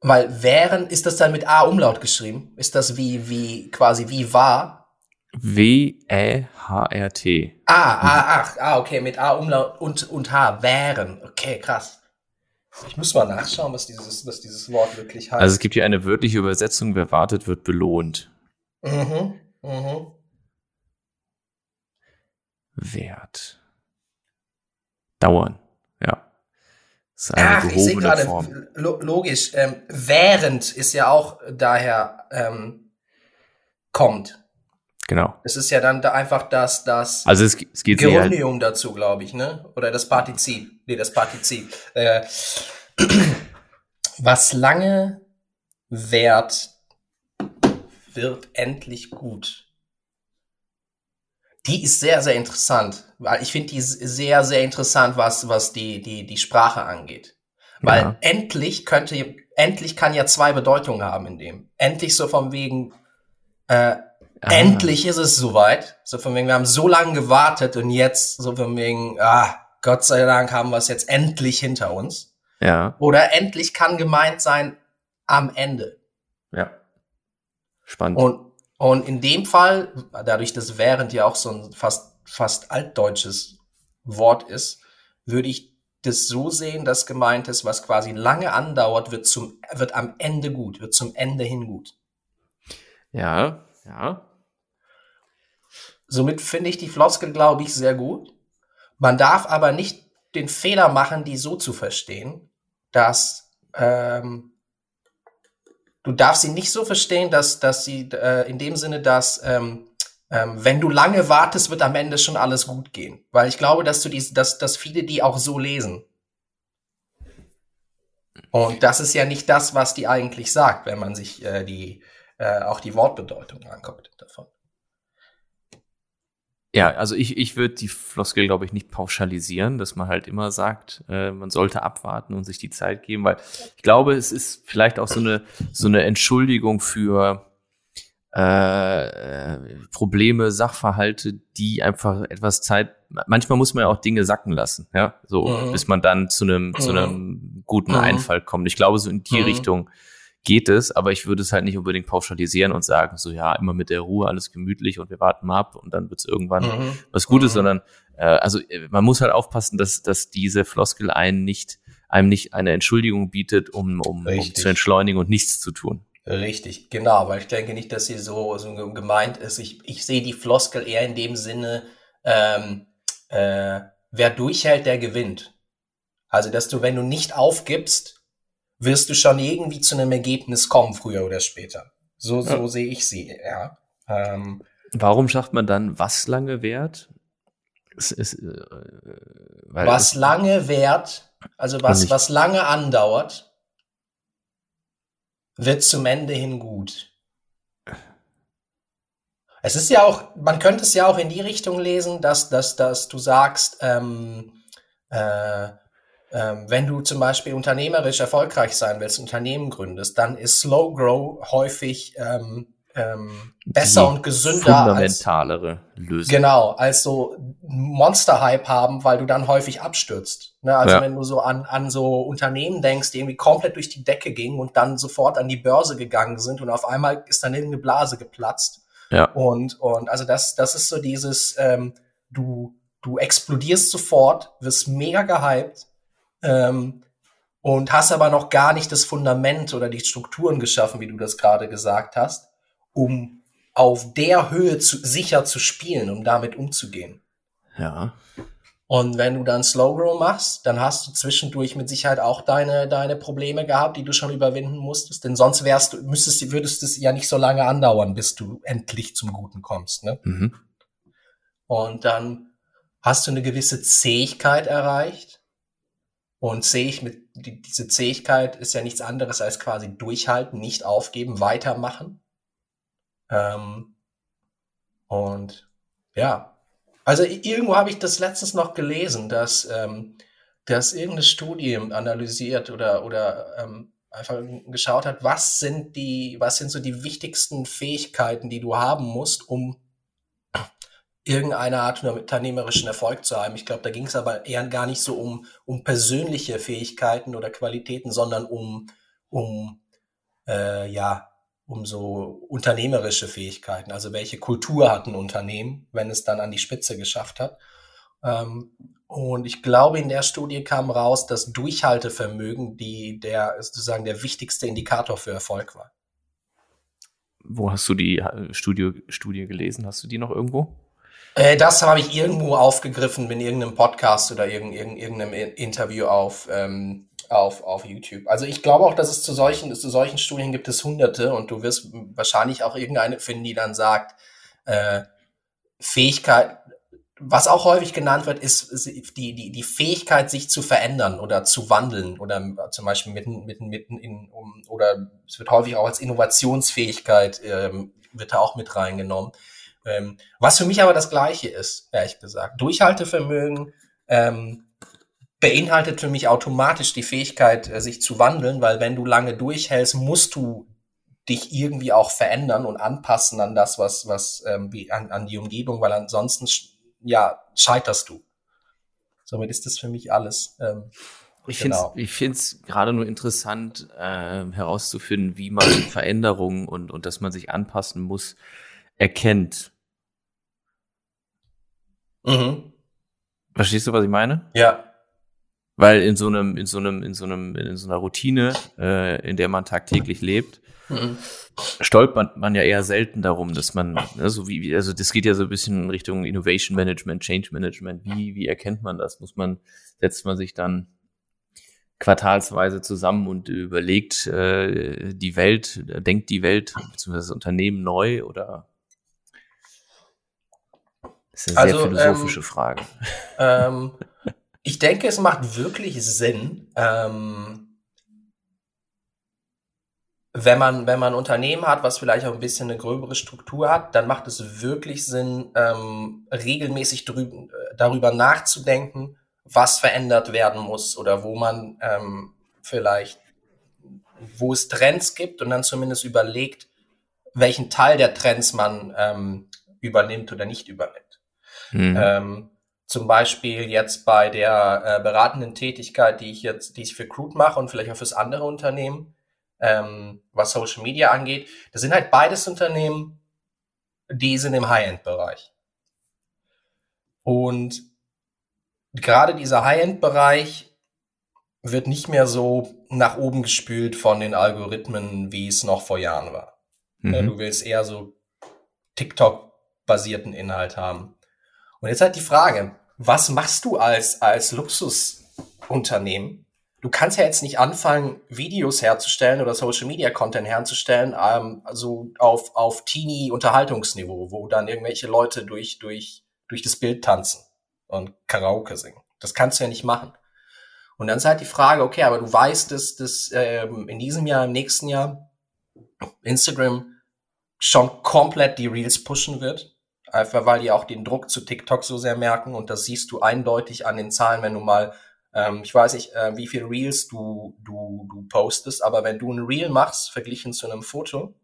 Weil wären, ist das dann mit A-Umlaut geschrieben? Ist das wie, wie, quasi wie war? W-E-H-R-T. Ah, ah, ach, ah, okay, mit A-Umlaut und, und H, wären. Okay, krass. Ich muss mal nachschauen, was dieses, was dieses Wort wirklich heißt. Also es gibt hier eine wörtliche Übersetzung, wer wartet, wird belohnt. Mhm, mhm. Wert. Dauern, ja. Das ist eine Ach, ich sehe gerade, logisch, ähm, während ist ja auch daher ähm, kommt. Genau. Es ist ja dann da einfach das, das also es, es geht Gerundium halt dazu, glaube ich, ne? Oder das Partizip. Nee, das Partizip. Äh, was lange währt, wird endlich gut. Die ist sehr, sehr interessant. Weil ich finde die sehr, sehr interessant, was, was die, die, die Sprache angeht. Weil ja. endlich könnte, endlich kann ja zwei Bedeutungen haben in dem. Endlich so von wegen, äh, Ah. Endlich ist es soweit. So von wegen, wir haben so lange gewartet und jetzt so von wegen, ah, Gott sei Dank haben wir es jetzt endlich hinter uns. Ja. Oder endlich kann gemeint sein am Ende. Ja. Spannend. Und, und in dem Fall, dadurch, dass während ja auch so ein fast, fast altdeutsches Wort ist, würde ich das so sehen, dass gemeint ist, was quasi lange andauert, wird zum, wird am Ende gut, wird zum Ende hin gut. Ja, ja. Somit finde ich die Floskel, glaube ich, sehr gut. Man darf aber nicht den Fehler machen, die so zu verstehen, dass ähm, du darfst sie nicht so verstehen, dass, dass sie äh, in dem Sinne, dass ähm, ähm, wenn du lange wartest, wird am Ende schon alles gut gehen. Weil ich glaube, dass du die, dass, dass viele die auch so lesen. Und das ist ja nicht das, was die eigentlich sagt, wenn man sich äh, die äh, auch die Wortbedeutung anguckt davon. Ja, also ich, ich würde die Floskel, glaube ich, nicht pauschalisieren, dass man halt immer sagt, äh, man sollte abwarten und sich die Zeit geben, weil ich glaube, es ist vielleicht auch so eine, so eine Entschuldigung für äh, Probleme, Sachverhalte, die einfach etwas Zeit, manchmal muss man ja auch Dinge sacken lassen, ja, so, mhm. bis man dann zu einem, mhm. zu einem guten mhm. Einfall kommt. Ich glaube, so in die mhm. Richtung geht es, aber ich würde es halt nicht unbedingt pauschalisieren und sagen, so ja, immer mit der Ruhe, alles gemütlich und wir warten mal ab und dann wird es irgendwann mhm. was Gutes, mhm. sondern äh, also äh, man muss halt aufpassen, dass, dass diese Floskel einen nicht, einem nicht eine Entschuldigung bietet, um, um, um zu entschleunigen und nichts zu tun. Richtig, genau, weil ich denke nicht, dass sie so, so gemeint ist. Ich, ich sehe die Floskel eher in dem Sinne, ähm, äh, wer durchhält, der gewinnt. Also, dass du, wenn du nicht aufgibst, wirst du schon irgendwie zu einem Ergebnis kommen, früher oder später. So, so ja. sehe ich sie, ja. Ähm, Warum schafft man dann was lange wert? Es ist, äh, was lange währt, also was, was lange andauert, wird zum Ende hin gut. Es ist ja auch, man könnte es ja auch in die Richtung lesen, dass, dass, dass du sagst, ähm, äh, ähm, wenn du zum Beispiel unternehmerisch erfolgreich sein willst, Unternehmen gründest, dann ist Slow Grow häufig ähm, ähm, besser und gesünder fundamentalere als, Lösung. Genau, als so Monster-Hype haben, weil du dann häufig abstürzt. Ne? Also ja. wenn du so an, an so Unternehmen denkst, die irgendwie komplett durch die Decke gingen und dann sofort an die Börse gegangen sind und auf einmal ist dann irgendeine Blase geplatzt. Ja. Und, und also das, das ist so dieses, ähm, du, du explodierst sofort, wirst mega gehypt, ähm, und hast aber noch gar nicht das Fundament oder die Strukturen geschaffen, wie du das gerade gesagt hast, um auf der Höhe zu, sicher zu spielen, um damit umzugehen. Ja. Und wenn du dann Slow Grow machst, dann hast du zwischendurch mit Sicherheit auch deine, deine Probleme gehabt, die du schon überwinden musstest. Denn sonst wärst du, müsstest, würdest es ja nicht so lange andauern, bis du endlich zum Guten kommst. Ne? Mhm. Und dann hast du eine gewisse Zähigkeit erreicht. Und ich mit, die, diese Zähigkeit ist ja nichts anderes als quasi durchhalten, nicht aufgeben, weitermachen. Ähm, und ja, also irgendwo habe ich das letztens noch gelesen, dass, ähm, dass irgendeine Studie analysiert oder, oder ähm, einfach geschaut hat, was sind die, was sind so die wichtigsten Fähigkeiten, die du haben musst, um irgendeine Art unternehmerischen Erfolg zu haben. Ich glaube, da ging es aber eher gar nicht so um, um persönliche Fähigkeiten oder Qualitäten, sondern um, um äh, ja, um so unternehmerische Fähigkeiten. Also welche Kultur hat ein Unternehmen, wenn es dann an die Spitze geschafft hat. Ähm, Und ich glaube, in der Studie kam raus, dass Durchhaltevermögen die der sozusagen der wichtigste Indikator für Erfolg war. Wo hast du die äh, Studie, Studie gelesen? Hast du die noch irgendwo? Äh, das habe ich irgendwo aufgegriffen in irgendeinem Podcast oder irgendeinem, irgendeinem Interview auf, ähm, auf, auf YouTube. Also ich glaube auch, dass es zu solchen, zu solchen Studien gibt es hunderte und du wirst wahrscheinlich auch irgendeine finden, die dann sagt, äh, Fähigkeit, was auch häufig genannt wird, ist die, die, die Fähigkeit, sich zu verändern oder zu wandeln oder zum Beispiel mitten, mitten, mitten in, um, oder es wird häufig auch als Innovationsfähigkeit, ähm, wird da auch mit reingenommen. Ähm, was für mich aber das Gleiche ist, ehrlich gesagt. Durchhaltevermögen ähm, beinhaltet für mich automatisch die Fähigkeit, äh, sich zu wandeln, weil wenn du lange durchhältst, musst du dich irgendwie auch verändern und anpassen an das, was, was ähm, wie an, an die Umgebung, weil ansonsten ja scheiterst du. Somit ist das für mich alles. Ähm, ich genau. finde es gerade nur interessant äh, herauszufinden, wie man Veränderungen und, und dass man sich anpassen muss, erkennt. Mhm. Verstehst du, was ich meine? Ja. Weil in so einem, in so einem, in so einem, in so einer Routine, äh, in der man tagtäglich lebt, mhm. stolpert man ja eher selten darum, dass man, also wie, also das geht ja so ein bisschen in Richtung Innovation Management, Change Management. Wie, wie erkennt man das? Muss man, setzt man sich dann quartalsweise zusammen und überlegt äh, die Welt, denkt die Welt bzw. das Unternehmen neu oder das ist eine also, sehr philosophische ähm, Frage. Ähm, ich denke, es macht wirklich Sinn, ähm, wenn man, wenn man ein Unternehmen hat, was vielleicht auch ein bisschen eine gröbere Struktur hat, dann macht es wirklich Sinn, ähm, regelmäßig drüben, äh, darüber nachzudenken, was verändert werden muss oder wo man ähm, vielleicht, wo es Trends gibt und dann zumindest überlegt, welchen Teil der Trends man ähm, übernimmt oder nicht übernimmt. Mhm. Ähm, zum Beispiel jetzt bei der äh, beratenden Tätigkeit, die ich jetzt, die ich für Crude mache und vielleicht auch fürs andere Unternehmen, ähm, was Social Media angeht. Das sind halt beides Unternehmen, die sind im High-End-Bereich. Und gerade dieser High-End-Bereich wird nicht mehr so nach oben gespült von den Algorithmen, wie es noch vor Jahren war. Mhm. Du willst eher so TikTok-basierten Inhalt haben. Und jetzt halt die Frage, was machst du als, als Luxusunternehmen? Du kannst ja jetzt nicht anfangen, Videos herzustellen oder Social Media Content herzustellen, ähm, also auf, auf Teenie-Unterhaltungsniveau, wo dann irgendwelche Leute durch, durch, durch das Bild tanzen und Karaoke singen. Das kannst du ja nicht machen. Und dann ist halt die Frage, okay, aber du weißt, dass, dass ähm, in diesem Jahr, im nächsten Jahr Instagram schon komplett die Reels pushen wird Einfach weil die auch den Druck zu TikTok so sehr merken und das siehst du eindeutig an den Zahlen, wenn du mal, ähm, ich weiß nicht, äh, wie viel Reels du, du, du postest, aber wenn du ein Reel machst, verglichen zu einem Foto,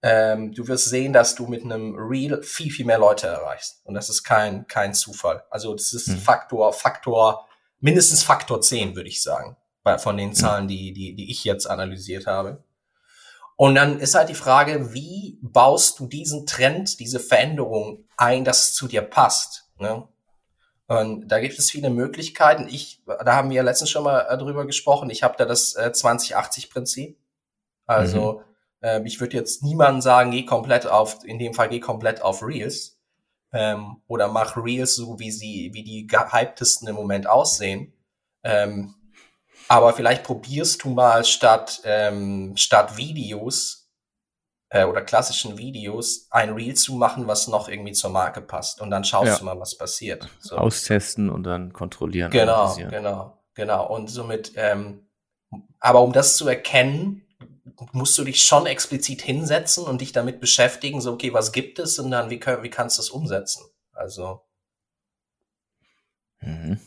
ähm, du wirst sehen, dass du mit einem Reel viel, viel mehr Leute erreichst. Und das ist kein, kein Zufall. Also das ist mhm. Faktor, Faktor, mindestens Faktor 10, würde ich sagen, bei, von den Zahlen, die, die, die ich jetzt analysiert habe. Und dann ist halt die Frage, wie baust du diesen Trend, diese Veränderung ein, dass es zu dir passt? Ne? Und da gibt es viele Möglichkeiten. Ich, da haben wir letztens schon mal äh, drüber gesprochen. Ich habe da das äh, 20-80-Prinzip. Also mhm. äh, ich würde jetzt niemandem sagen, geh komplett auf, in dem Fall geh komplett auf Reels ähm, oder mach Reels so, wie sie, wie die gehyptesten im Moment aussehen. Ähm, aber vielleicht probierst du mal statt, ähm, statt Videos äh, oder klassischen Videos ein Reel zu machen, was noch irgendwie zur Marke passt. Und dann schaust ja. du mal, was passiert. So. Austesten und dann kontrollieren. Genau, genau, genau. Und somit, ähm, aber um das zu erkennen, musst du dich schon explizit hinsetzen und dich damit beschäftigen, so, okay, was gibt es und dann, wie, wie kannst du es umsetzen? Also. Mhm.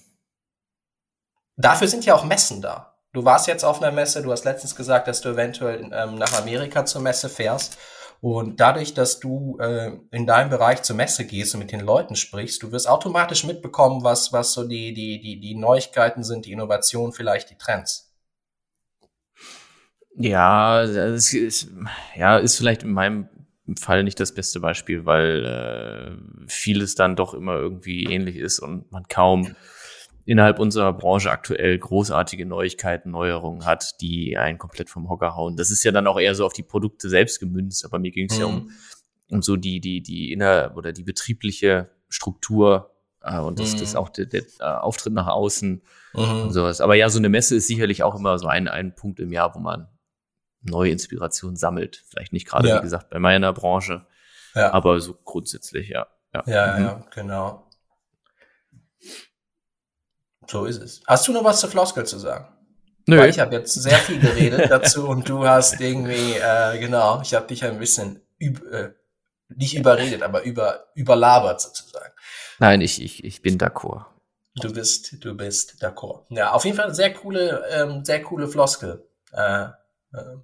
Dafür sind ja auch Messen da. Du warst jetzt auf einer Messe, du hast letztens gesagt, dass du eventuell ähm, nach Amerika zur Messe fährst. Und dadurch, dass du äh, in deinem Bereich zur Messe gehst und mit den Leuten sprichst, du wirst automatisch mitbekommen, was, was so die, die, die, die Neuigkeiten sind, die Innovationen, vielleicht die Trends. Ja, das ist, ja, ist vielleicht in meinem Fall nicht das beste Beispiel, weil äh, vieles dann doch immer irgendwie ähnlich ist und man kaum innerhalb unserer Branche aktuell großartige Neuigkeiten, Neuerungen hat, die einen komplett vom Hocker hauen. Das ist ja dann auch eher so auf die Produkte selbst gemünzt, aber mir ging es mhm. ja um, um so die, die, die inner oder die betriebliche Struktur äh, und das, mhm. das auch der, der äh, Auftritt nach außen mhm. und sowas. Aber ja, so eine Messe ist sicherlich auch immer so ein, ein Punkt im Jahr, wo man neue Inspiration sammelt. Vielleicht nicht gerade, ja. wie gesagt, bei meiner Branche, ja. aber so grundsätzlich, ja. Ja, ja, mhm. ja, genau. So ist es. Hast du noch was zur Floskel zu sagen? Nö. Weil ich habe jetzt sehr viel geredet dazu und du hast irgendwie, äh, genau, ich habe dich ein bisschen üb äh, nicht überredet, aber über überlabert sozusagen. Nein, ich, ich, ich bin d'accord. Du bist, du bist d'accord. Ja, auf jeden Fall sehr coole, ähm, sehr coole Floskel. Äh, äh,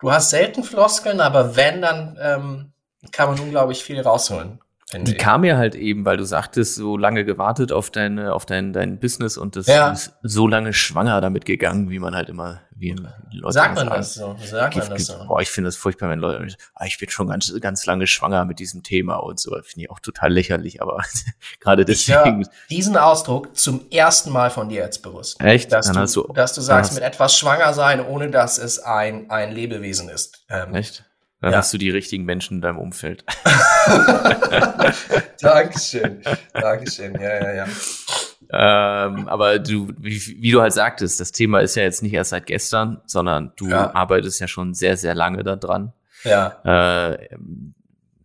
du hast selten Floskeln, aber wenn, dann ähm, kann man unglaublich viel rausholen. Die kam mir halt eben, weil du sagtest, so lange gewartet auf deine, auf dein, dein Business und das ja. ist so lange schwanger damit gegangen, wie man halt immer, wie Leute Sagt man das so? Sagt man das so? Boah, ich finde das furchtbar, wenn Leute, ah, ich bin schon ganz, ganz lange schwanger mit diesem Thema und so. Finde ich auch total lächerlich, aber gerade deswegen. diesen Ausdruck zum ersten Mal von dir jetzt bewusst. Echt? Dass, du, du, dass du sagst, mit etwas schwanger sein, ohne dass es ein, ein Lebewesen ist. Ähm, Echt? Dann ja. hast du die richtigen Menschen in deinem Umfeld. Dankeschön. Dankeschön. Ja, ja, ja. Ähm, aber du, wie, wie, du halt sagtest, das Thema ist ja jetzt nicht erst seit gestern, sondern du ja. arbeitest ja schon sehr, sehr lange daran. Ja. Äh,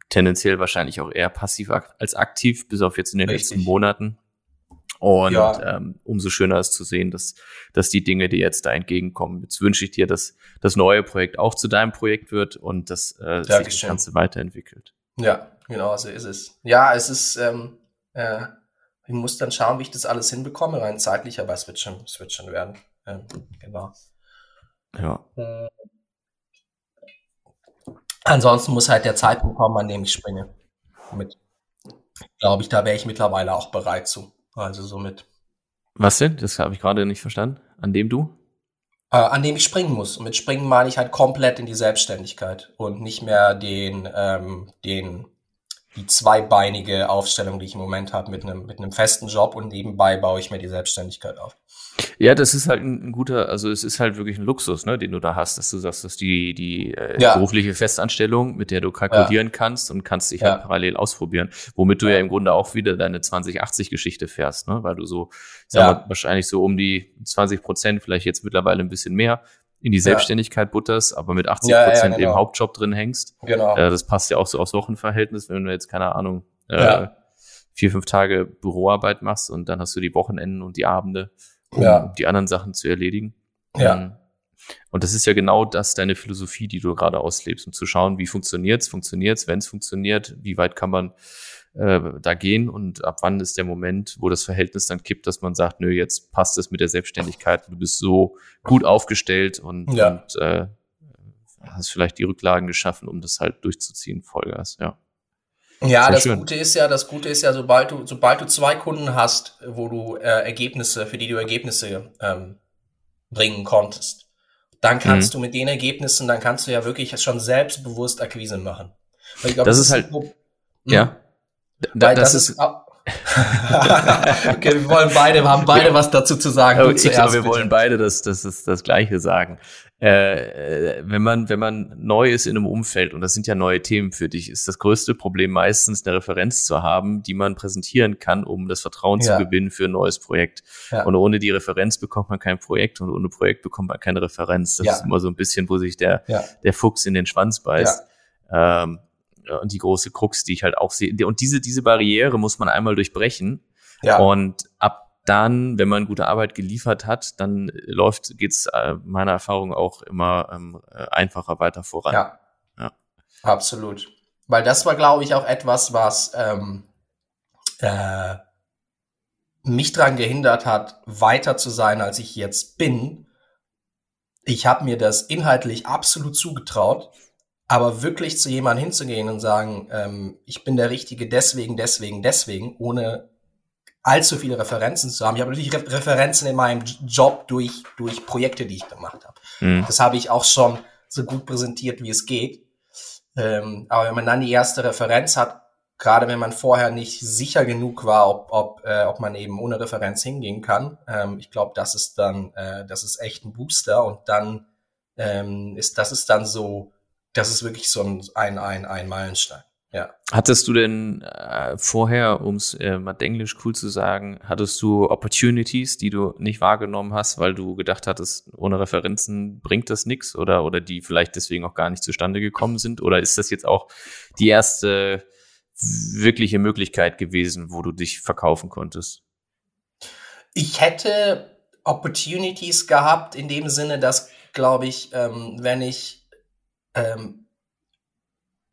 tendenziell wahrscheinlich auch eher passiv als aktiv, bis auf jetzt in den Richtig. letzten Monaten. Und ja. ähm, umso schöner ist zu sehen, dass, dass die Dinge, die jetzt da entgegenkommen. Jetzt wünsche ich dir, dass das neue Projekt auch zu deinem Projekt wird und dass äh, sich das Ganze weiterentwickelt. Ja, genau, so ist es. Ja, es ist, ähm, äh, ich muss dann schauen, wie ich das alles hinbekomme, rein zeitlich, aber es wird schon, es wird schon werden. Ähm, genau. Ja. Äh, ansonsten muss halt der Zeitpunkt kommen, an dem ich springe. Mit, glaube ich, da wäre ich mittlerweile auch bereit zu. Also somit. Was denn? Das habe ich gerade nicht verstanden. An dem du? Äh, an dem ich springen muss. Und mit springen meine ich halt komplett in die Selbstständigkeit und nicht mehr den, ähm, den, die zweibeinige Aufstellung, die ich im Moment habe, mit einem, mit einem festen Job und nebenbei baue ich mir die Selbstständigkeit auf. Ja, das ist halt ein, guter, also es ist halt wirklich ein Luxus, ne, den du da hast, dass du sagst, dass die die äh, ja. berufliche Festanstellung, mit der du kalkulieren ja. kannst und kannst dich ja. halt parallel ausprobieren, womit du ja. im Grunde auch wieder deine 2080-Geschichte fährst, ne, weil du so, sag mal, wahrscheinlich so um die 20 Prozent, vielleicht jetzt mittlerweile ein bisschen mehr in die Selbstständigkeit butterst, aber mit 80 Prozent genau. im Hauptjob drin hängst. Genau. Äh, das passt ja auch so aufs Wochenverhältnis, wenn du jetzt keine Ahnung äh, vier fünf Tage Büroarbeit machst und dann hast du die Wochenenden und die Abende um ja. die anderen Sachen zu erledigen. Ja. Ähm, und das ist ja genau das, deine Philosophie, die du gerade auslebst, um zu schauen, wie funktioniert's, funktioniert's, wenn es funktioniert, wie weit kann man äh, da gehen und ab wann ist der Moment, wo das Verhältnis dann kippt, dass man sagt, nö, jetzt passt es mit der Selbstständigkeit, du bist so gut aufgestellt und, ja. und äh, hast vielleicht die Rücklagen geschaffen, um das halt durchzuziehen, Vollgas, ja. Ja, das schön. Gute ist ja, das Gute ist ja, sobald du, sobald du zwei Kunden hast, wo du äh, Ergebnisse, für die du Ergebnisse ähm, bringen konntest, dann kannst mhm. du mit den Ergebnissen, dann kannst du ja wirklich schon selbstbewusst Akquise machen. Glaub, das, das, ist halt, hm? ja, da, das, das, ist, okay, wir wollen beide, wir haben beide was dazu zu sagen. Oh, ich glaube, wir bitte. wollen beide das, das, das, das Gleiche sagen. Äh, wenn man, wenn man neu ist in einem Umfeld, und das sind ja neue Themen für dich, ist das größte Problem meistens eine Referenz zu haben, die man präsentieren kann, um das Vertrauen ja. zu gewinnen für ein neues Projekt. Ja. Und ohne die Referenz bekommt man kein Projekt und ohne Projekt bekommt man keine Referenz. Das ja. ist immer so ein bisschen, wo sich der, der Fuchs in den Schwanz beißt. Ähm, und die große Krux, die ich halt auch sehe. Und diese, diese Barriere muss man einmal durchbrechen. Ja. Und ab dann, wenn man gute Arbeit geliefert hat, dann läuft, geht's äh, meiner Erfahrung auch immer ähm, äh, einfacher weiter voran. Ja. ja. Absolut. Weil das war, glaube ich, auch etwas, was ähm, äh, mich daran gehindert hat, weiter zu sein, als ich jetzt bin. Ich habe mir das inhaltlich absolut zugetraut aber wirklich zu jemandem hinzugehen und sagen, ähm, ich bin der Richtige deswegen, deswegen, deswegen, ohne allzu viele Referenzen zu haben. Ich habe natürlich Re Referenzen in meinem Job durch, durch Projekte, die ich gemacht habe. Mhm. Das habe ich auch schon so gut präsentiert, wie es geht. Ähm, aber wenn man dann die erste Referenz hat, gerade wenn man vorher nicht sicher genug war, ob, ob, äh, ob man eben ohne Referenz hingehen kann. Ähm, ich glaube, das ist dann, äh, das ist echt ein Booster und dann ähm, ist, das ist dann so, das ist wirklich so ein, ein, ein, ein Meilenstein. Ja. Hattest du denn äh, vorher, um es äh, mal englisch cool zu sagen, hattest du Opportunities, die du nicht wahrgenommen hast, weil du gedacht hattest, ohne Referenzen bringt das nichts oder, oder die vielleicht deswegen auch gar nicht zustande gekommen sind? Oder ist das jetzt auch die erste wirkliche Möglichkeit gewesen, wo du dich verkaufen konntest? Ich hätte Opportunities gehabt in dem Sinne, dass, glaube ich, ähm, wenn ich ähm,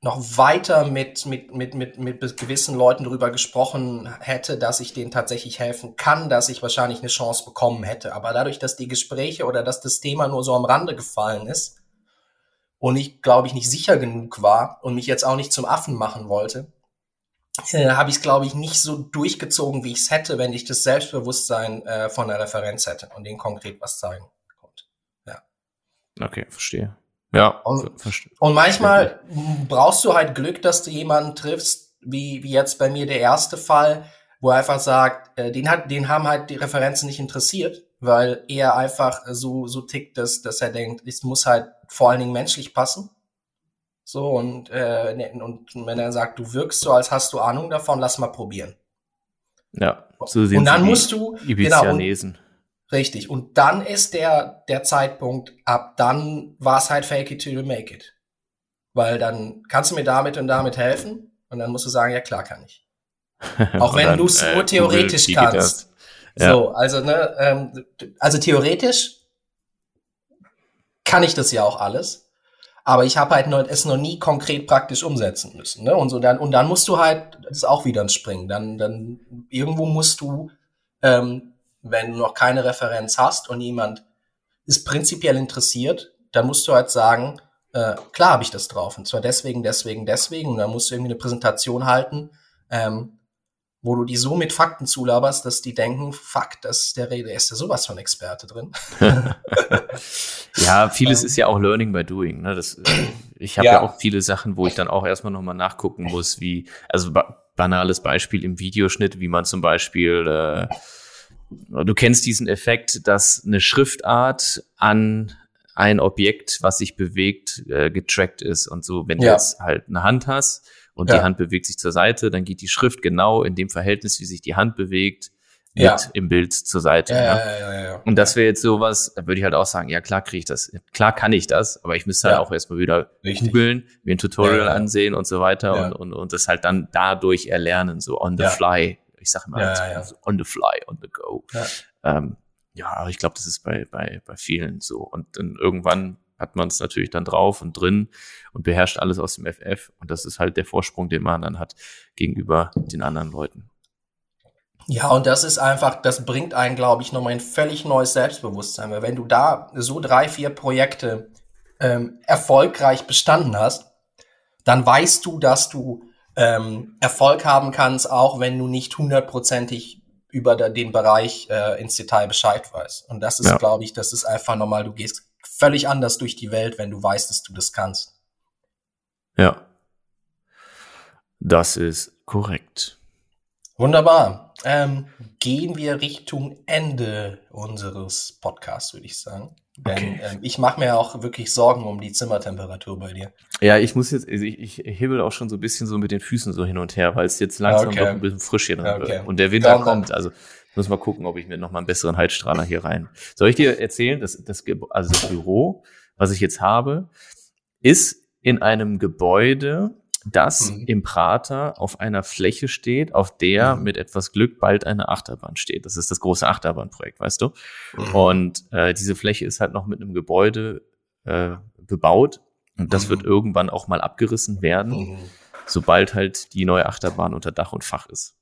noch weiter mit, mit, mit, mit, mit gewissen Leuten darüber gesprochen hätte, dass ich denen tatsächlich helfen kann, dass ich wahrscheinlich eine Chance bekommen hätte. Aber dadurch, dass die Gespräche oder dass das Thema nur so am Rande gefallen ist und ich, glaube ich, nicht sicher genug war und mich jetzt auch nicht zum Affen machen wollte, äh, habe ich es, glaube ich, nicht so durchgezogen, wie ich es hätte, wenn ich das Selbstbewusstsein äh, von der Referenz hätte und denen konkret was zeigen konnte. Ja. Okay, verstehe. Ja. Und, und manchmal brauchst du halt Glück, dass du jemanden triffst, wie, wie jetzt bei mir der erste Fall, wo er einfach sagt, äh, den hat, den haben halt die Referenzen nicht interessiert, weil er einfach so, so tickt, dass, dass er denkt, es muss halt vor allen Dingen menschlich passen. So, und, äh, ne, und wenn er sagt, du wirkst so, als hast du Ahnung davon, lass mal probieren. Ja, so sind Und dann musst du, genau, und, richtig. Und dann ist der, der Zeitpunkt, ab dann war es halt fake it till you make it. Weil dann kannst du mir damit und damit helfen und dann musst du sagen, ja klar kann ich. Auch wenn du es äh, nur theoretisch Google, kannst. Ja. So, also, ne, ähm, also theoretisch kann ich das ja auch alles. Aber ich habe halt noch, es noch nie konkret praktisch umsetzen müssen. Ne? Und so dann, und dann musst du halt, das ist auch wieder ein Springen. Dann, dann irgendwo musst du, ähm, wenn du noch keine Referenz hast und jemand ist prinzipiell interessiert, dann musst du halt sagen, äh, klar habe ich das drauf. Und zwar deswegen, deswegen, deswegen. Und dann musst du irgendwie eine Präsentation halten, ähm, wo du die so mit Fakten zulaberst, dass die denken, fuck, das der Rede ist ja sowas von Experte drin. ja, vieles ähm. ist ja auch Learning by Doing. Ne? Das, äh, ich habe ja. ja. auch viele Sachen, wo ich dann auch erstmal nochmal nachgucken muss, wie, also ba banales Beispiel im Videoschnitt, wie man zum Beispiel, äh, du kennst diesen Effekt, dass eine Schriftart an ein Objekt, was sich bewegt, äh, getrackt ist und so, wenn ja. du jetzt halt eine Hand hast, und ja. die Hand bewegt sich zur Seite, dann geht die Schrift genau in dem Verhältnis, wie sich die Hand bewegt, mit ja. im Bild zur Seite. Ja, ja. Ja, ja, ja, Und das wäre jetzt sowas, da würde ich halt auch sagen, ja klar kriege ich das, klar kann ich das, aber ich müsste halt auch erstmal wieder googeln, mir ein Tutorial ansehen und so weiter und, und, und das halt dann dadurch erlernen, so on the fly. Ich sage mal, also on the fly, on the go. Ja, ähm, ja ich glaube, das ist bei, bei, bei vielen so. Und dann irgendwann hat man es natürlich dann drauf und drin und beherrscht alles aus dem FF. Und das ist halt der Vorsprung, den man dann hat gegenüber den anderen Leuten. Ja, und das ist einfach, das bringt einen, glaube ich, nochmal ein völlig neues Selbstbewusstsein. Weil wenn du da so drei, vier Projekte ähm, erfolgreich bestanden hast, dann weißt du, dass du ähm, Erfolg haben kannst, auch wenn du nicht hundertprozentig über den Bereich äh, ins Detail Bescheid weißt. Und das ist, ja. glaube ich, das ist einfach normal. Du gehst völlig anders durch die Welt, wenn du weißt, dass du das kannst. Ja. Das ist korrekt. Wunderbar. Ähm, gehen wir Richtung Ende unseres Podcasts, würde ich sagen. Denn okay. ähm, ich mache mir auch wirklich Sorgen um die Zimmertemperatur bei dir. Ja, ich muss jetzt, also ich, ich hibbel auch schon so ein bisschen so mit den Füßen so hin und her, weil es jetzt langsam okay. doch ein bisschen frisch hier drin okay. wird. Und der Winter dann, kommt. Also ich muss mal gucken, ob ich mir noch mal einen besseren Heizstrahler hier rein. Soll ich dir erzählen, dass das, also das Büro, was ich jetzt habe, ist in einem Gebäude, das mhm. im Prater auf einer Fläche steht, auf der mhm. mit etwas Glück bald eine Achterbahn steht. Das ist das große Achterbahnprojekt, weißt du? Mhm. Und äh, diese Fläche ist halt noch mit einem Gebäude äh, bebaut und das wird mhm. irgendwann auch mal abgerissen werden, mhm. sobald halt die neue Achterbahn unter Dach und Fach ist.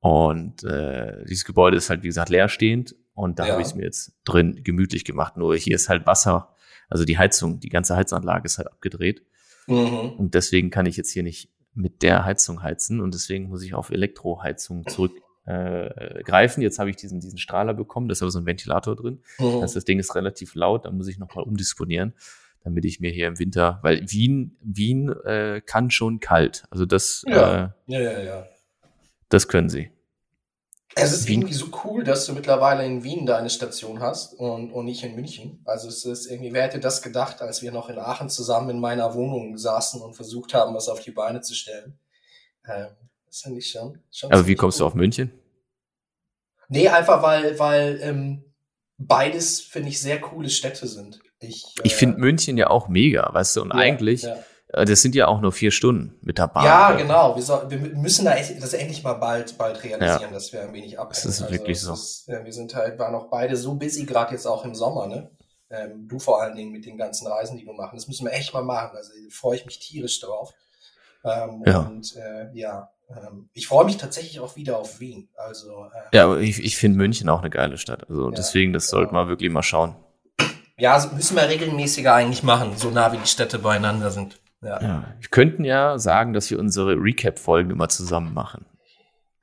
Und äh, dieses Gebäude ist halt, wie gesagt, leerstehend. Und da ja. habe ich es mir jetzt drin gemütlich gemacht. Nur hier ist halt Wasser, also die Heizung, die ganze Heizanlage ist halt abgedreht. Mhm. Und deswegen kann ich jetzt hier nicht mit der Heizung heizen. Und deswegen muss ich auf Elektroheizung zurückgreifen. Äh. Jetzt habe ich diesen, diesen Strahler bekommen, da ist aber so ein Ventilator drin. Mhm. Das, das Ding ist relativ laut, da muss ich nochmal umdisponieren. damit ich mir hier im Winter, weil Wien, Wien äh, kann schon kalt. Also das, ja. Äh, ja, ja, ja. Das können sie. Es ist Wien. irgendwie so cool, dass du mittlerweile in Wien deine Station hast und, und nicht in München. Also es ist irgendwie, wer hätte das gedacht, als wir noch in Aachen zusammen in meiner Wohnung saßen und versucht haben, was auf die Beine zu stellen. Ähm, das finde ich schon. schon Aber wie kommst cool. du auf München? Nee, einfach weil, weil ähm, beides, finde ich, sehr coole Städte sind. Ich, äh, ich finde München ja auch mega, weißt du, und ja, eigentlich, ja. Äh, das sind ja auch nur vier Stunden mit der Bahn. Ja, genau. Wir, soll, wir müssen da echt, das endlich mal bald, bald realisieren, ja. dass wir ein wenig abhängen. Das ist also, wirklich so. Ist, wir sind halt, waren auch beide so busy, gerade jetzt auch im Sommer, ne? Ähm, du vor allen Dingen mit den ganzen Reisen, die du machen. Das müssen wir echt mal machen. Also freue ich mich tierisch drauf. Ähm, ja. Und äh, ja, ähm, ich freue mich tatsächlich auch wieder auf Wien. Also, äh, ja, aber ich, ich finde München auch eine geile Stadt. Also ja, deswegen, das genau. sollte man wirklich mal schauen. Ja, also müssen wir regelmäßiger eigentlich machen, so nah wie die Städte beieinander sind. Ja. ja. Wir könnten ja sagen, dass wir unsere Recap-Folgen immer zusammen machen.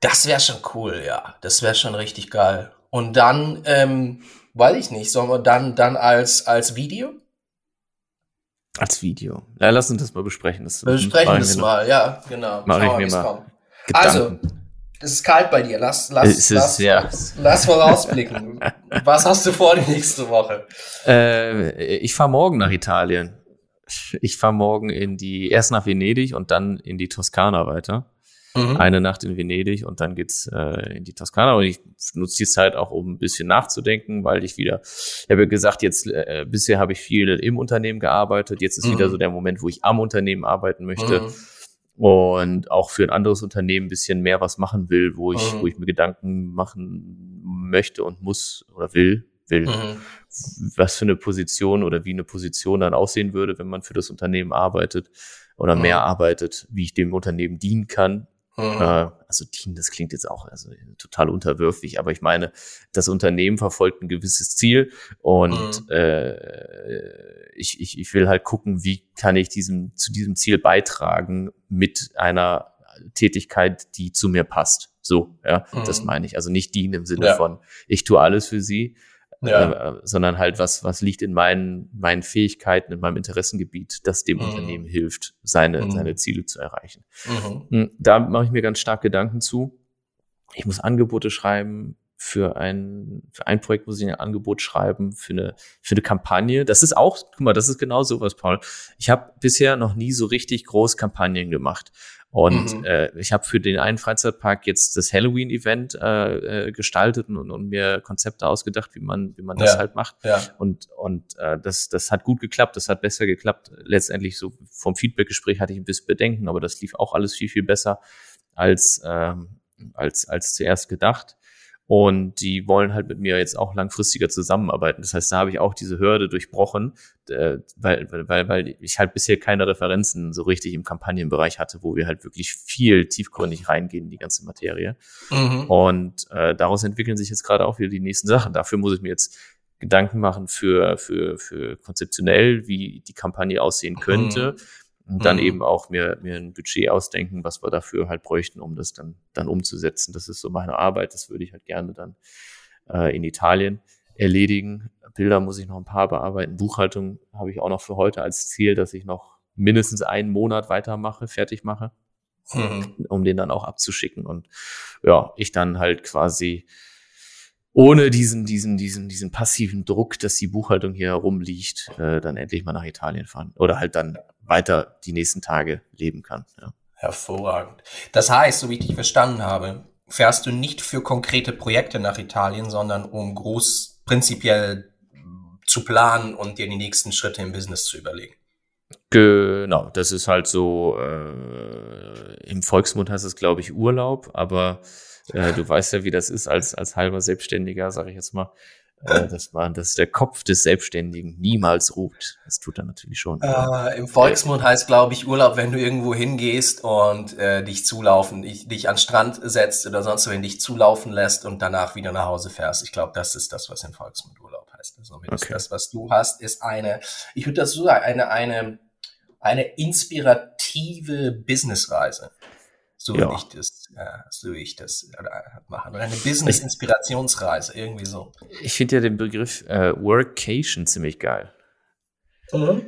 Das wäre schon cool, ja. Das wäre schon richtig geil. Und dann, ähm, weiß ich nicht, sollen wir dann, dann als, als Video? Als Video. Ja, lass uns das mal besprechen. Das wir besprechen das mal, ja, genau. Mach ich mir mal. Also, es ist kalt bei dir. Lass, lass, es lass, ist, ja. lass vorausblicken. Was hast du vor die nächste Woche? Äh, ich fahre morgen nach Italien. Ich fahre morgen in die, erst nach Venedig und dann in die Toskana weiter. Mhm. Eine Nacht in Venedig und dann geht's äh, in die Toskana. Und ich nutze die Zeit auch, um ein bisschen nachzudenken, weil ich wieder, ich habe ja gesagt, jetzt äh, bisher habe ich viel im Unternehmen gearbeitet. Jetzt ist mhm. wieder so der Moment, wo ich am Unternehmen arbeiten möchte. Mhm und auch für ein anderes Unternehmen ein bisschen mehr was machen will, wo ich, mhm. wo ich mir Gedanken machen möchte und muss oder will, will, mhm. was für eine Position oder wie eine Position dann aussehen würde, wenn man für das Unternehmen arbeitet oder mhm. mehr arbeitet, wie ich dem Unternehmen dienen kann. Mhm. Äh, also dienen, das klingt jetzt auch also total unterwürfig, aber ich meine, das Unternehmen verfolgt ein gewisses Ziel und mhm. äh, ich, ich, ich will halt gucken, wie kann ich diesem, zu diesem Ziel beitragen mit einer Tätigkeit, die zu mir passt. So, ja, mhm. das meine ich. Also nicht dienen im Sinne ja. von, ich tue alles für sie, ja. äh, sondern halt was, was liegt in meinen, meinen Fähigkeiten, in meinem Interessengebiet, das dem mhm. Unternehmen hilft, seine, mhm. seine Ziele zu erreichen. Mhm. Hm, da mache ich mir ganz stark Gedanken zu. Ich muss Angebote schreiben, für ein, für ein Projekt muss ich ein Angebot schreiben, für eine, für eine Kampagne. Das ist auch, guck mal, das ist genau sowas, Paul. Ich habe bisher noch nie so richtig groß Kampagnen gemacht. Und mhm. äh, ich habe für den einen Freizeitpark jetzt das Halloween-Event äh, äh, gestaltet und, und mir Konzepte ausgedacht, wie man, wie man das ja. halt macht. Ja. Und, und äh, das, das hat gut geklappt, das hat besser geklappt. Letztendlich so vom Feedback-Gespräch hatte ich ein bisschen Bedenken, aber das lief auch alles viel, viel besser als, ähm, als, als zuerst gedacht. Und die wollen halt mit mir jetzt auch langfristiger zusammenarbeiten. Das heißt, da habe ich auch diese Hürde durchbrochen, äh, weil, weil, weil ich halt bisher keine Referenzen so richtig im Kampagnenbereich hatte, wo wir halt wirklich viel tiefgründig reingehen in die ganze Materie. Mhm. Und äh, daraus entwickeln sich jetzt gerade auch wieder die nächsten Sachen. Dafür muss ich mir jetzt Gedanken machen für, für, für konzeptionell, wie die Kampagne aussehen könnte. Mhm und dann mhm. eben auch mir, mir ein Budget ausdenken, was wir dafür halt bräuchten, um das dann, dann umzusetzen. Das ist so meine Arbeit. Das würde ich halt gerne dann äh, in Italien erledigen. Bilder muss ich noch ein paar bearbeiten. Buchhaltung habe ich auch noch für heute als Ziel, dass ich noch mindestens einen Monat weitermache, fertig mache, mhm. um den dann auch abzuschicken. Und ja, ich dann halt quasi ohne diesen, diesen, diesen, diesen passiven Druck, dass die Buchhaltung hier herumliegt, äh, dann endlich mal nach Italien fahren. Oder halt dann weiter die nächsten Tage leben kann. Ja. Hervorragend. Das heißt, so wie ich dich verstanden habe, fährst du nicht für konkrete Projekte nach Italien, sondern um groß prinzipiell zu planen und dir die nächsten Schritte im Business zu überlegen. Genau, das ist halt so, äh, im Volksmund heißt es, glaube ich, Urlaub, aber äh, du weißt ja, wie das ist als, als halber Selbstständiger, sage ich jetzt mal. Äh, das war das der Kopf des Selbstständigen niemals ruht. Das tut er natürlich schon. Äh, Im Volksmund heißt, glaube ich, Urlaub, wenn du irgendwo hingehst und äh, dich zulaufen, ich, dich an Strand setzt oder sonst wenn dich zulaufen lässt und danach wieder nach Hause fährst. Ich glaube, das ist das, was im Volksmund Urlaub heißt. Also okay. das, was du hast, ist eine, ich würde das so sagen, eine, eine, eine inspirative Businessreise. So ja. will ich das, äh, so ich das äh, machen. Oder eine Business-Inspirationsreise, irgendwie so. Ich finde ja den Begriff äh, Workation ziemlich geil. Mhm.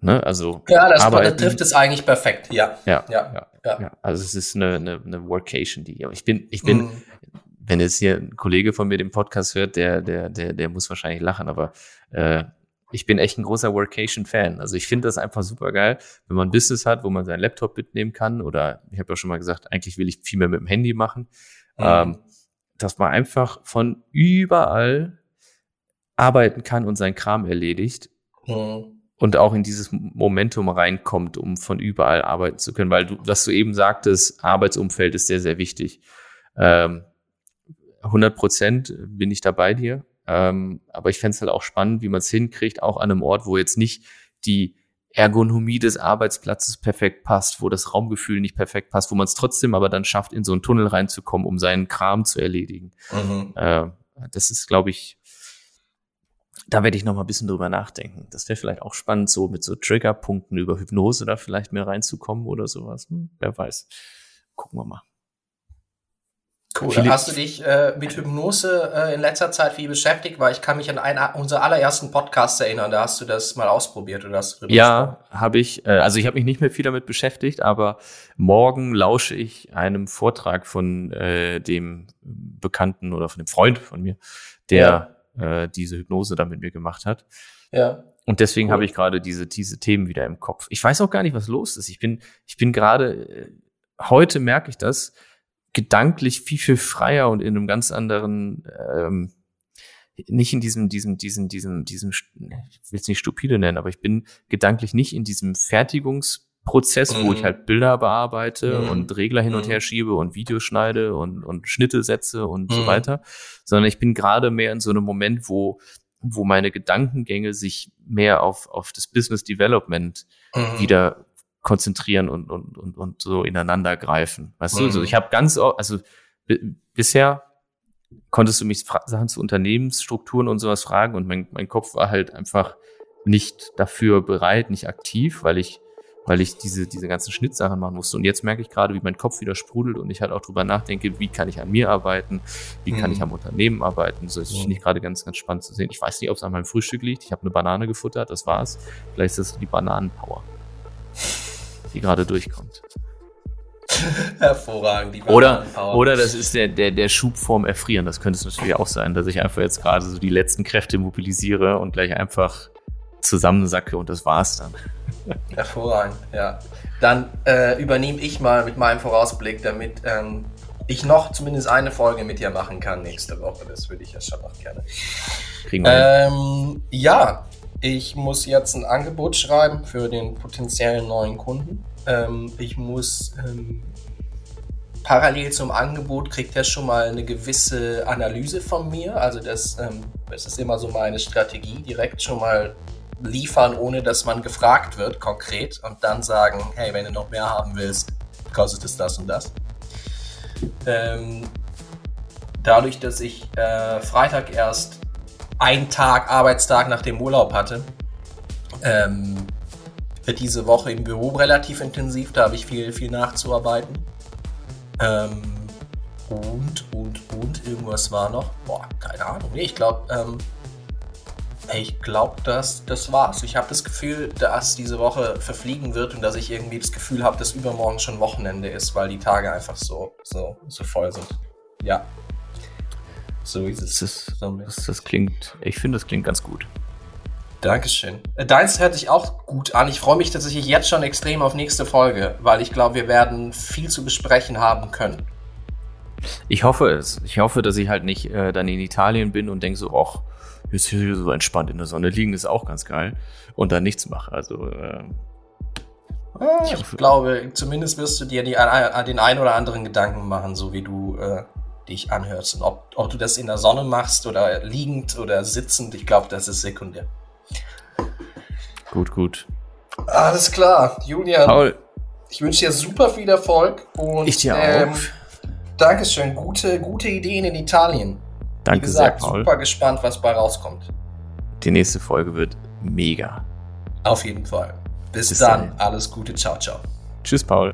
Ne? Also ja, das arbeiten, trifft es eigentlich perfekt. Ja. Ja, ja, ja, ja. ja. Also es ist eine, eine, eine Workation, die. Ich bin, ich bin, mm. wenn jetzt hier ein Kollege von mir den Podcast hört, der, der, der, der muss wahrscheinlich lachen, aber äh, ich bin echt ein großer Workation-Fan. Also ich finde das einfach super geil, wenn man ein Business hat, wo man seinen Laptop mitnehmen kann. Oder ich habe ja schon mal gesagt, eigentlich will ich viel mehr mit dem Handy machen. Mhm. Ähm, dass man einfach von überall arbeiten kann und seinen Kram erledigt. Mhm und auch in dieses Momentum reinkommt, um von überall arbeiten zu können, weil du, was du eben sagtest, Arbeitsumfeld ist sehr, sehr wichtig. Ähm, 100 Prozent bin ich da bei dir. Ähm, aber ich fände es halt auch spannend, wie man es hinkriegt, auch an einem Ort, wo jetzt nicht die Ergonomie des Arbeitsplatzes perfekt passt, wo das Raumgefühl nicht perfekt passt, wo man es trotzdem aber dann schafft, in so einen Tunnel reinzukommen, um seinen Kram zu erledigen. Mhm. Äh, das ist, glaube ich, da werde ich noch mal ein bisschen drüber nachdenken. Das wäre vielleicht auch spannend, so mit so Triggerpunkten über Hypnose da vielleicht mehr reinzukommen oder sowas. Hm, wer weiß. Gucken wir mal. Cool. Viele Hast du dich äh, mit Hypnose äh, in letzter Zeit viel beschäftigt? Weil ich kann mich an einen unser allerersten Podcast erinnern. Da hast du das mal ausprobiert oder hast du Ja, habe ich. Äh, also ich habe mich nicht mehr viel damit beschäftigt, aber morgen lausche ich einem Vortrag von äh, dem Bekannten oder von dem Freund von mir, der ja. äh, diese Hypnose da mit mir gemacht hat. Ja. Und deswegen cool. habe ich gerade diese diese Themen wieder im Kopf. Ich weiß auch gar nicht, was los ist. Ich bin ich bin gerade äh, heute merke ich das gedanklich viel, viel freier und in einem ganz anderen, ähm, nicht in diesem, diesem, diesem, diesem, diesem, ich will es nicht stupide nennen, aber ich bin gedanklich nicht in diesem Fertigungsprozess, mhm. wo ich mhm. halt Bilder bearbeite mhm. und Regler hin und mhm. her schiebe und Videos schneide und, und Schnitte setze und so mhm. weiter, sondern ich bin gerade mehr in so einem Moment, wo wo meine Gedankengänge sich mehr auf, auf das Business Development mhm. wieder konzentrieren und, und, und, und so ineinander greifen. Weißt mhm. du, so ich habe ganz, also bisher konntest du mich Sachen zu Unternehmensstrukturen und sowas fragen und mein, mein Kopf war halt einfach nicht dafür bereit, nicht aktiv, weil ich, weil ich diese, diese ganzen Schnittsachen machen musste. Und jetzt merke ich gerade, wie mein Kopf wieder sprudelt und ich halt auch drüber nachdenke, wie kann ich an mir arbeiten, wie mhm. kann ich mhm. am Unternehmen arbeiten. So, das mhm. finde ich gerade ganz, ganz spannend zu sehen. Ich weiß nicht, ob es an meinem Frühstück liegt. Ich habe eine Banane gefuttert, das war's. Vielleicht ist das die Bananenpower die gerade durchkommt. Hervorragend. Oder, oder das ist der, der, der Schub vorm Erfrieren. Das könnte es natürlich auch sein, dass ich einfach jetzt gerade so die letzten Kräfte mobilisiere und gleich einfach zusammensacke und das war's dann. Hervorragend, ja. Dann äh, übernehme ich mal mit meinem Vorausblick, damit ähm, ich noch zumindest eine Folge mit dir machen kann nächste Woche. Das würde ich ja schon noch gerne. Kriegen wir ähm, ja, ich muss jetzt ein Angebot schreiben für den potenziellen neuen Kunden. Ähm, ich muss ähm, parallel zum Angebot kriegt er schon mal eine gewisse Analyse von mir. Also das, ähm, das ist immer so meine Strategie, direkt schon mal liefern, ohne dass man gefragt wird, konkret, und dann sagen, hey, wenn du noch mehr haben willst, kostet es das und das. Ähm, dadurch, dass ich äh, Freitag erst einen Tag, Arbeitstag nach dem Urlaub hatte. Ähm, wird diese Woche im Büro relativ intensiv, da habe ich viel, viel nachzuarbeiten. Ähm, und, und, und, irgendwas war noch. Boah, keine Ahnung. Nee, ich glaube, ähm, ich glaube, das, das war's. Ich habe das Gefühl, dass diese Woche verfliegen wird und dass ich irgendwie das Gefühl habe, dass übermorgen schon Wochenende ist, weil die Tage einfach so, so, so voll sind. Ja. So ist es. Das, das, das klingt, ich finde, das klingt ganz gut. Dankeschön. Äh, deins hört sich auch gut an. Ich freue mich tatsächlich jetzt schon extrem auf nächste Folge, weil ich glaube, wir werden viel zu besprechen haben können. Ich hoffe es. Ich hoffe, dass ich halt nicht äh, dann in Italien bin und denke so, ach, jetzt hier so entspannt in der Sonne liegen, ist auch ganz geil. Und dann nichts mache. Also, äh, ich, ich glaube, zumindest wirst du dir die, den ein oder anderen Gedanken machen, so wie du äh, dich anhörst. Und ob, ob du das in der Sonne machst oder liegend oder sitzend, ich glaube, das ist sekundär. Gut, gut. Alles klar, Julian. Paul. Ich wünsche dir super viel Erfolg und ich dir ähm, auch. Dankeschön. Gute, gute Ideen in Italien. Danke Wie gesagt, sehr, Paul. Super gespannt, was bei rauskommt. Die nächste Folge wird mega. Auf jeden Fall. Bis, Bis dann. dann. Alles Gute. Ciao, ciao. Tschüss, Paul.